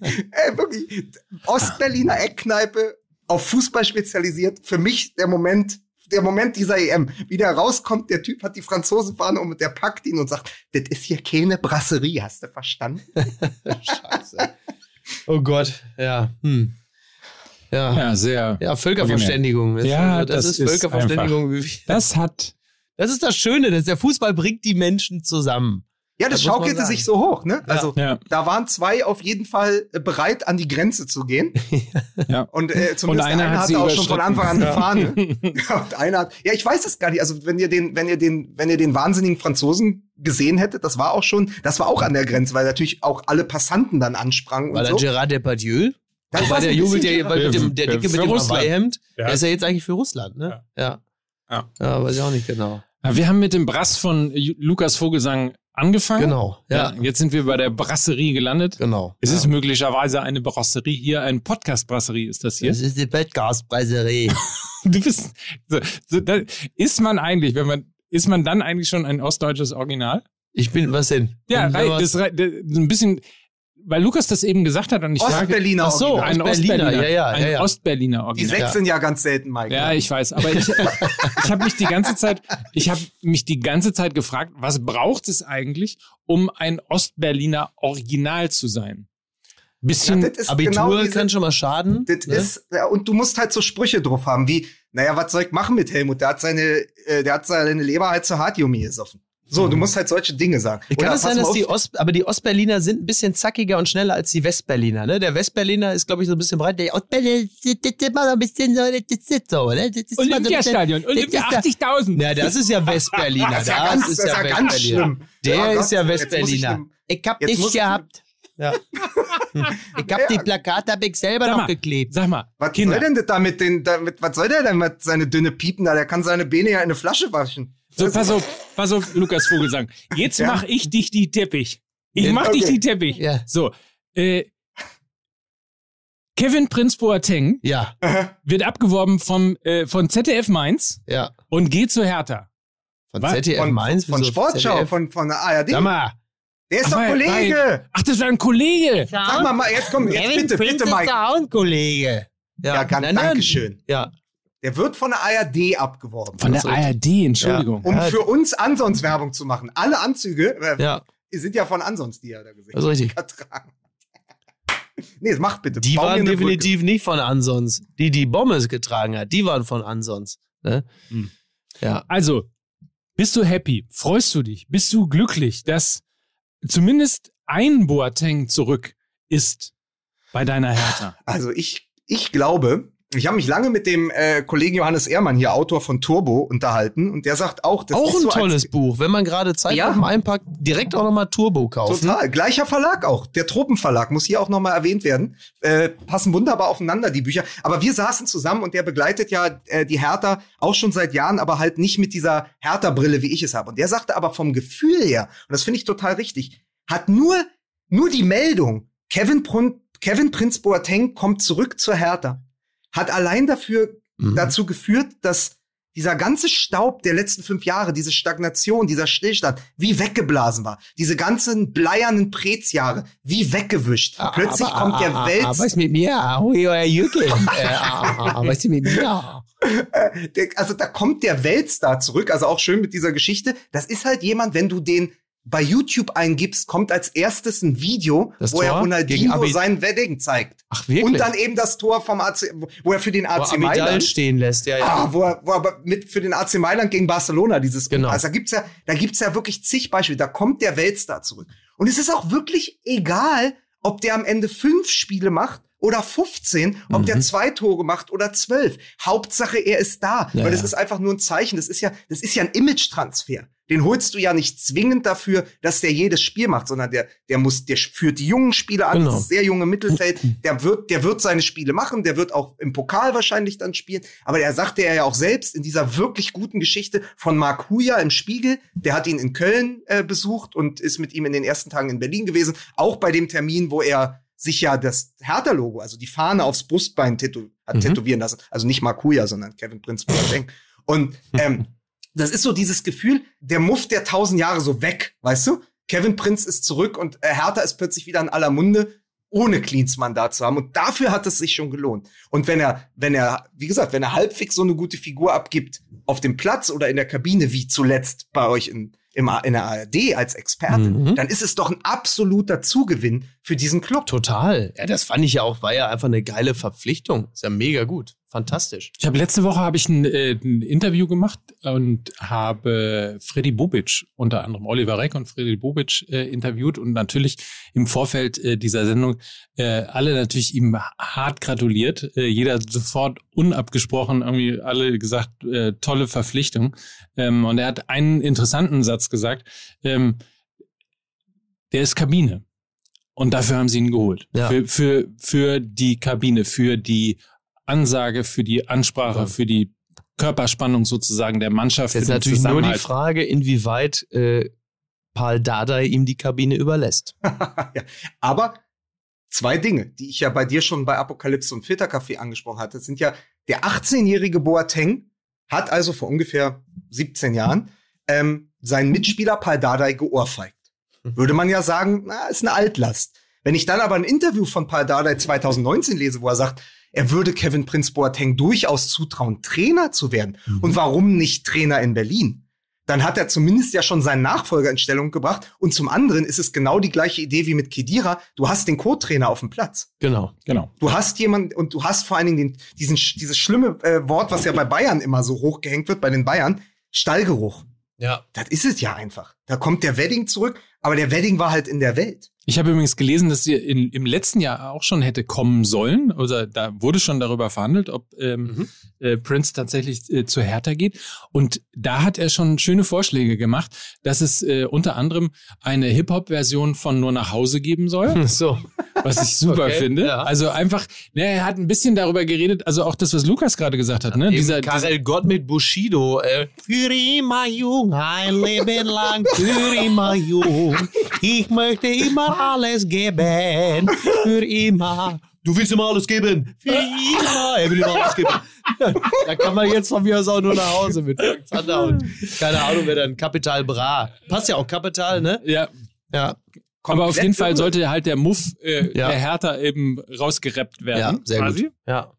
Ey, wirklich, Ostberliner Eckkneipe auf Fußball spezialisiert. Für mich der Moment, der Moment dieser EM. Wie der rauskommt, der Typ hat die Franzosenfahne und der packt ihn und sagt, das ist hier keine Brasserie, hast du verstanden? Scheiße. Oh Gott, ja. Hm. Ja. Ja, sehr. Ja, Völkerverständigung. Das, Ja, also, das, das ist ist Völkerverständigung. wie- Das hat. Das ist das Schöne, dass der Fußball bringt die Menschen zusammen. Ja, das Das schaukelte sich so hoch, ne? Also, Ja. da waren zwei auf jeden Fall äh, bereit, an die Grenze zu gehen. Ja. Und äh, zumindest einer einer, hat hatte sie auch schon von. Anfang an die Ja. Fahne. Ja, und einer hat, ja, ich weiß es gar nicht. Also wenn ihr den, wenn ihr den, wenn ihr den wahnsinnigen Franzosen gesehen hättet, das war auch schon, das war auch an der Grenze, weil natürlich auch alle Passanten dann ansprangen War und so. Gerard Depardieu? Das war der ja, weil mit dem, der Dicke mit dem Russland. Hawaii-Hemd, Ja. der ist ja jetzt eigentlich für Russland, ne? Ja. Ja. Ja, weiß ich auch nicht genau. Ja, Wir haben mit dem Brass von Lukas Vogelsang angefangen. Genau, ja. Ja. Jetzt sind wir bei der Brasserie gelandet. Genau. Es ja. ist möglicherweise eine Brasserie hier, ein Podcast-Brasserie ist das hier. Das ist die Podcast-Preiserie. Du bist, so, so, da, ist man eigentlich, wenn man, ist man dann eigentlich schon ein ostdeutsches Original? Ich bin, was denn? Ja, rei- das, das, ein bisschen, weil Lukas das eben gesagt hat und ich sage, Ostberliner Ach so, ein Ostberliner, Ostberliner, ja, ja, ein ja, ja. Ostberliner Die Original. sechs sind ja ganz selten, Mike. Ja, ich weiß, aber ich, ich habe mich die ganze Zeit, ich habe mich die ganze Zeit gefragt, was braucht es eigentlich, um ein Ostberliner Original zu sein? Bisschen, Ja, das ist Abitur genau diese- kann schon mal schaden. Das ne? ist, ja, und du musst halt so Sprüche drauf haben, wie, naja, was soll ich machen mit Helmut? Der hat seine, äh, der hat seine Leber halt zu Hartjummi gesoffen. So, du musst halt solche Dinge sagen. Kann Oder es sein, mal dass die Ost, aber die Ostberliner sind ein bisschen zackiger und schneller als die Westberliner, ne? Der Westberliner ist, glaube ich, so ein bisschen breit. Der Ostberliner, das ist immer so ein bisschen so, das ist so, ne? Das ist Olympiastadion, Olympia das ist 80.000. Ja, das ist ja Westberliner. Das ist ja ganz- das ist ja ganz Westberliner. schlimm. Der Ja, ist ja Westberliner. Ich hab dich gehabt. Ja. Ich hab die Plakate hab ich selber Sag noch mal, geklebt. Sag mal, Was Kinder, soll denn das da mit den, damit, was soll der denn mit seine dünne Piepen da? Der kann seine Beine ja in eine Flasche waschen. So, pass auf, pass auf, Lukas Vogelsang. Jetzt Ja. mach ich dich die Teppich. Ich Ja, mach dich okay. die Teppich. Ja. So, äh, Kevin Prinz Boateng Ja, wird abgeworben vom, äh, von ZDF Mainz ja. und geht zu Hertha. Von Was? ZDF Von, Mainz. von Sportschau, ZDF? von, von der ARD. Sag mal. Der ist Ach, doch Kollege. Ach, das war ein Kollege. Sag mal, mal, jetzt komm, jetzt bitte, bitte, Mike. auch ein Kollege. Ja, ganz, nein, nein. danke schön. Ja. Der wird von der ARD abgeworben. Von der. ARD, Entschuldigung. um Ja. für uns ansonst Werbung zu machen. Alle Anzüge, äh, Ja. sind ja von ansonst, die er da gesehen Das ist richtig. Ertragen. Nee, mach bitte. Die Bau waren definitiv nicht von Ansons. Die, die Bommes getragen hat, die waren von Ansons. Ne? Hm. Ja. Also, bist du happy? Freust du dich? Bist du glücklich, dass zumindest ein Boateng zurück ist bei deiner Hertha? Brücke. Also ich, ich glaube, ich habe mich lange mit dem äh, Kollegen Johannes Ehrmann, hier Autor von Turbo, unterhalten und der sagt auch, das auch ist ein so tolles Buch. Wenn man gerade Zeit Ja. auf dem einpackt, direkt auch nochmal Turbo kaufen. Total. Gleicher Verlag auch. Der Tropenverlag muss hier auch nochmal erwähnt werden. Äh, passen wunderbar aufeinander, die Bücher. Aber wir saßen zusammen und der begleitet ja äh, die Hertha auch schon seit Jahren, aber halt nicht mit dieser Hertha-Brille, wie ich es habe. Und der sagte aber vom Gefühl her, und das finde ich total richtig, hat nur, nur die Meldung, Kevin, Prun Kevin Prinz Boateng kommt zurück zur Hertha, hat allein dafür Mhm. dazu geführt, dass dieser ganze Staub der letzten fünf Jahre, diese Stagnation, dieser Stillstand, wie weggeblasen war. Diese ganzen bleiernen Prez-Jahre, wie weggewischt. Plötzlich Aber- kommt der aber- Wels, Aber ist mit mir? Äh, Aber ist mit mir? der, also da kommt der Weltstar zurück, also auch schön mit dieser Geschichte. Das ist halt jemand, wenn du den bei YouTube eingibst, kommt als erstes ein Video, Das wo er Tor gegen Ronaldinho sein Wedding zeigt. Ach, wirklich? Und dann eben das Tor vom AC, wo er für den Wo AC Abidal Mailand stehen lässt. Ja, ja. Ah, wo er, wo er mit für den AC Mailand gegen Barcelona dieses Genau. Also da gibt's ja, da gibt's ja wirklich zig Beispiele. Da kommt der Weltstar zurück. Und es ist auch wirklich egal, ob der am Ende fünf Spiele macht oder 15, ob Mhm. der zwei Tore macht oder zwölf. Hauptsache, er ist da. Ja, Weil das ja. ist einfach nur ein Zeichen. Das ist ja, das ist ja ein Image-Transfer. Den holst du ja nicht zwingend dafür, dass der jedes Spiel macht, sondern der, der muss, der führt die jungen Spiele an, Genau. das sehr junge Mittelfeld. Der wird, der wird seine Spiele machen, der wird auch im Pokal wahrscheinlich dann spielen. Aber er sagte er ja auch selbst in dieser wirklich guten Geschichte von Marc Huja im Spiegel. Der hat ihn in Köln äh, besucht und ist mit ihm in den ersten Tagen in Berlin gewesen. Auch bei dem Termin, wo er sich ja das Hertha-Logo, also die Fahne aufs Brustbein tätow hat Mhm. tätowieren lassen. Also nicht Marc Huja, sondern Kevin Prinz Boateng. Und ähm, das ist so dieses Gefühl, der Muff der tausend Jahre so weg, weißt du? Kevin Prinz ist zurück und äh, Hertha ist plötzlich wieder in aller Munde, ohne Klinsmann da zu haben. Und dafür hat es sich schon gelohnt. Und wenn er, wenn er, wie gesagt, wenn er halbwegs so eine gute Figur abgibt auf dem Platz oder in der Kabine, wie zuletzt bei euch in, im, in der ARD als Experte, Mhm. dann ist es doch ein absoluter Zugewinn für diesen Club. Total. Ja, das fand ich ja auch, war ja einfach eine geile Verpflichtung. Ist ja mega gut. Fantastisch. Ich habe letzte Woche habe ich ein, äh, ein Interview gemacht und habe Freddy Bobic unter anderem Oliver Reck und Freddy Bobic äh, interviewt und natürlich im Vorfeld äh, dieser Sendung äh, alle natürlich ihm hart gratuliert. Äh, jeder sofort unabgesprochen irgendwie alle gesagt äh, tolle Verpflichtung. Ähm, und er hat einen interessanten Satz gesagt. Ähm, der ist Kabine. Und dafür haben sie ihn geholt. Ja. Für, für, für die Kabine, für die Ansage, für die Ansprache, Ja. für die Körperspannung sozusagen der Mannschaft. Jetzt natürlich nur die. Frage, inwieweit äh, Paul Dardai ihm die Kabine überlässt. ja. Aber zwei Dinge, die ich ja bei dir schon bei Apokalypse und Filterkaffee angesprochen hatte, sind ja, der 18-jährige Boateng hat also vor ungefähr 17 Jahren ähm, seinen Mitspieler Paul Dardai geohrfeigt. Würde man ja sagen, na, ist eine Altlast. Wenn ich dann aber ein Interview von Paul Dardai 2019 lese, wo er sagt, er würde Kevin Prinz Boateng durchaus zutrauen, Trainer zu werden. Und warum nicht Trainer in Berlin? Dann hat er zumindest ja schon seinen Nachfolger in Stellung gebracht. Und zum anderen ist es genau die gleiche Idee wie mit Kedira. Du hast den Co-Trainer auf dem Platz. Genau. Genau. Du hast jemanden und du hast vor allen Dingen den, diesen, dieses schlimme äh, Wort, was ja bei Bayern immer so hochgehängt wird, bei den Bayern, Stallgeruch. Ja. Das ist es ja einfach. Da kommt der Wedding zurück, aber der Wedding war halt in der Welt. Ich habe übrigens gelesen, dass sie in, im letzten Jahr auch schon hätte kommen sollen. Also da wurde schon darüber verhandelt, ob ähm, Mhm. äh, Prince tatsächlich äh, zu Hertha geht. Und da hat er schon schöne Vorschläge gemacht, dass es äh, unter anderem eine Hip-Hop-Version von Nur nach Hause geben soll, So. was ich super Okay, finde. ja. Also einfach, ne, er hat ein bisschen darüber geredet, also auch das, was Lukas gerade gesagt hat, ne? Eben Dieser, Karel Gott mit Bushido. Äh, für immer jung, ein Leben lang, für immer jung. Ich möchte immer alles geben, für immer. Du willst immer alles geben, für immer. Er will immer alles geben. da kann man jetzt von mir aus auch nur nach Hause mit Frank Zander und keine Ahnung, wer dann Kapital Bra. Passt ja auch Kapital, ne? ja, Ja. aber auf jeden Fall sollte halt der Muff äh, Ja. der Hertha eben rausgerappt werden. Ja, sehr quasi. gut. Ja.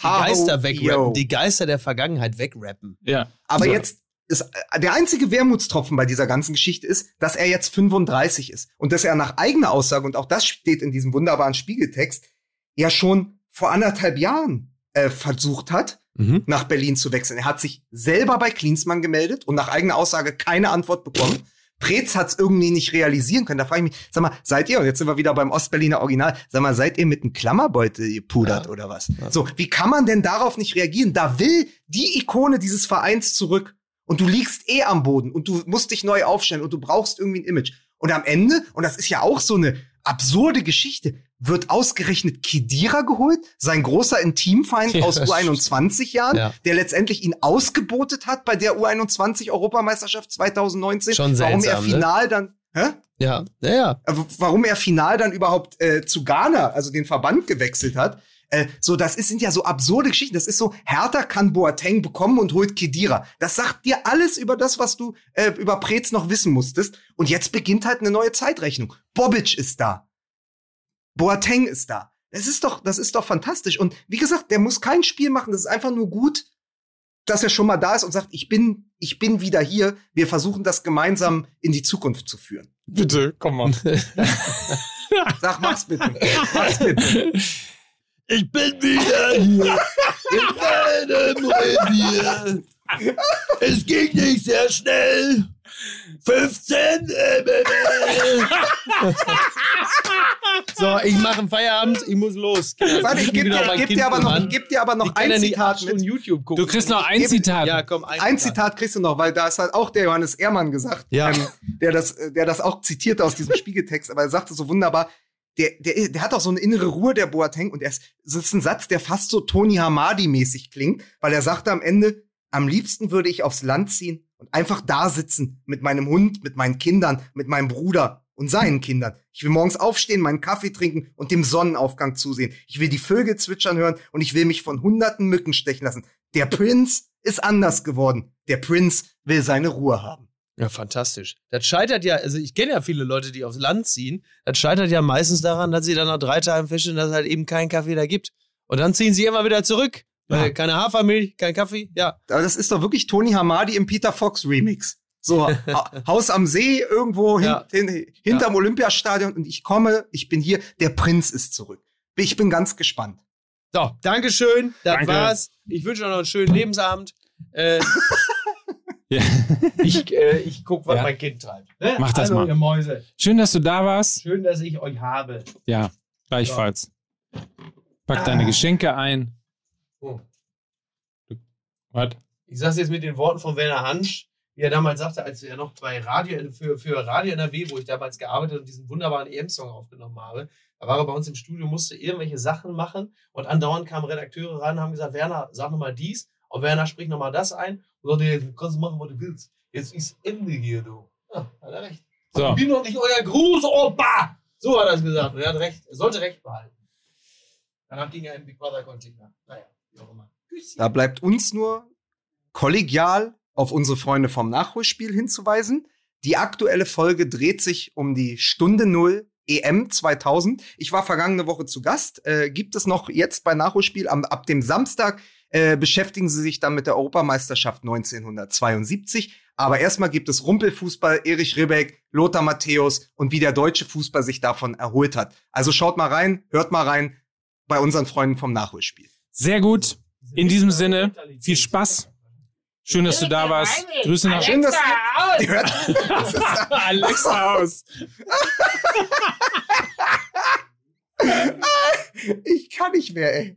Die Geister wegrappen, die Geister der Vergangenheit wegrappen. Ja. Aber So. jetzt, ist, äh, der einzige Wermutstropfen bei dieser ganzen Geschichte ist, dass er jetzt 35 ist und dass er nach eigener Aussage, und auch das steht in diesem wunderbaren Spiegeltext, ja schon vor anderthalb Jahren äh, versucht hat, mhm. nach Berlin zu wechseln. Er hat sich selber bei Klinsmann gemeldet und nach eigener Aussage keine Antwort bekommen. Preetz hat es irgendwie nicht realisieren können. Da frage ich mich, sag mal, seid ihr, und jetzt sind wir wieder beim Ostberliner Original, sag mal, seid ihr mit einem Klammerbeutel gepudert ja. oder was? Ja. So, wie kann man denn darauf nicht reagieren? Da will die Ikone dieses Vereins zurück und du liegst eh am Boden und du musst dich neu aufstellen und du brauchst irgendwie ein Image. Und am Ende, und das ist ja auch so eine absurde Geschichte, wird ausgerechnet Kidira geholt, sein großer Intimfeind ja, aus U21 Jahren, ja. der letztendlich ihn ausgebotet hat bei der U21 Europameisterschaft 2019. Schon seltsam, warum er ne? final ne? dann, hä? Ja, ja, ja. Äh, warum er final dann überhaupt äh, zu Ghana, also den Verband gewechselt hat. Äh, so, das ist, sind ja so absurde Geschichten. Das ist so, Hertha kann Boateng bekommen und holt Kedira. Das sagt dir alles über das, was du äh, über Preetz noch wissen musstest. Und jetzt beginnt halt eine neue Zeitrechnung. Bobic ist da. Boateng ist da. Das ist doch, das ist doch fantastisch. Und wie gesagt, der muss kein Spiel machen. Das ist einfach nur gut, dass er schon mal da ist und sagt, ich bin, ich bin wieder hier. Wir versuchen das gemeinsam in die Zukunft zu führen. Bitte, komm mal. Sag, mach's bitte. Mach's bitte. Ich bin wieder hier in meinem Revier. Es ging nicht sehr schnell. 15 So, ich mache einen Feierabend, ich muss los. Warte, ich gebe dir, geb dir, aber noch, geb dir aber noch ein Zitat mit. YouTube gucken. Du kriegst noch ein Zitat. Ja, komm, ein, ein Zitat. kriegst du noch, weil da ist halt auch der Johannes Ehrmann gesagt, ja. ähm, der, das, der das auch zitierte aus diesem Spiegeltext, aber er sagte so wunderbar, der, der, der hat auch so eine innere Ruhe, der Boateng, und er ist, das ist ein Satz, der fast so Tony Hamadi-mäßig klingt, weil er sagte am Ende, am liebsten würde ich aufs Land ziehen und einfach da sitzen mit meinem Hund, mit meinen Kindern, mit meinem Bruder und seinen Kindern. Ich will morgens aufstehen, meinen Kaffee trinken und dem Sonnenaufgang zusehen. Ich will die Vögel zwitschern hören und ich will mich von hunderten Mücken stechen lassen. Der Prinz ist anders geworden. Der Prinz will seine Ruhe haben. Ja, fantastisch. Das scheitert ja, also ich kenne ja viele Leute, die aufs Land ziehen. Das scheitert ja meistens daran, dass sie dann nach drei Tagen feststellen, dass es halt eben keinen Kaffee da gibt. Und dann ziehen sie immer wieder zurück. Ja. keine Hafermilch, kein Kaffee, ja. Aber das ist doch wirklich Tony Hamadi im Peter Fox Remix. So, Haus am See, irgendwo ja. hin, hin, hinterm ja. Olympiastadion und ich komme, ich bin hier, der Prinz ist zurück. Ich bin ganz gespannt. So, Dankeschön, das Danke. war's. Ich wünsche euch noch einen schönen Lebensabend. Äh, ja. Ich, äh, ich guck, was ja. mein Kind treibt. Ne? Mach das Hallo, mal. Ihr Mäuse. Schön, dass du da warst. Schön, dass ich euch habe. Ja, gleichfalls. So. Pack ah. deine Geschenke ein. Oh. Was? Ich sag's jetzt mit den Worten von Werner Hansch, wie er damals sagte, als er noch bei Radio, für, für Radio NRW, wo ich damals gearbeitet und diesen wunderbaren EM-Song aufgenommen habe, da war er bei uns im Studio, musste irgendwelche Sachen machen und andauernd kamen Redakteure ran und haben gesagt, Werner, sag nochmal dies und Werner spricht nochmal das ein und sagte, jetzt kannst du machen, was du willst. Jetzt ist Ende hier, du. Ja, hat er recht. So. Ich bin doch nicht euer Grußopa! So hat er es gesagt. Und er hat recht. Er sollte recht behalten. Danach ging er in Big Brother Container. Naja, wie auch immer. Da bleibt uns nur kollegial auf unsere Freunde vom Nachholspiel hinzuweisen. Die aktuelle Folge dreht sich um die Stunde Null EM 2000. Ich war vergangene Woche zu Gast. Äh, gibt es noch jetzt bei Nachholspiel am, ab dem Samstag äh, beschäftigen sie sich dann mit der Europameisterschaft 1972. Aber erstmal gibt es Rumpelfußball, Erich Ribbeck, Lothar Matthäus und wie der deutsche Fußball sich davon erholt hat. Also schaut mal rein, hört mal rein bei unseren Freunden vom Nachholspiel. Sehr gut. In diesem Sinne, viel Spaß. Schön, dass du da warst. Grüße nach Schön, dass ihr Alexa aus. ich kann nicht mehr, ey.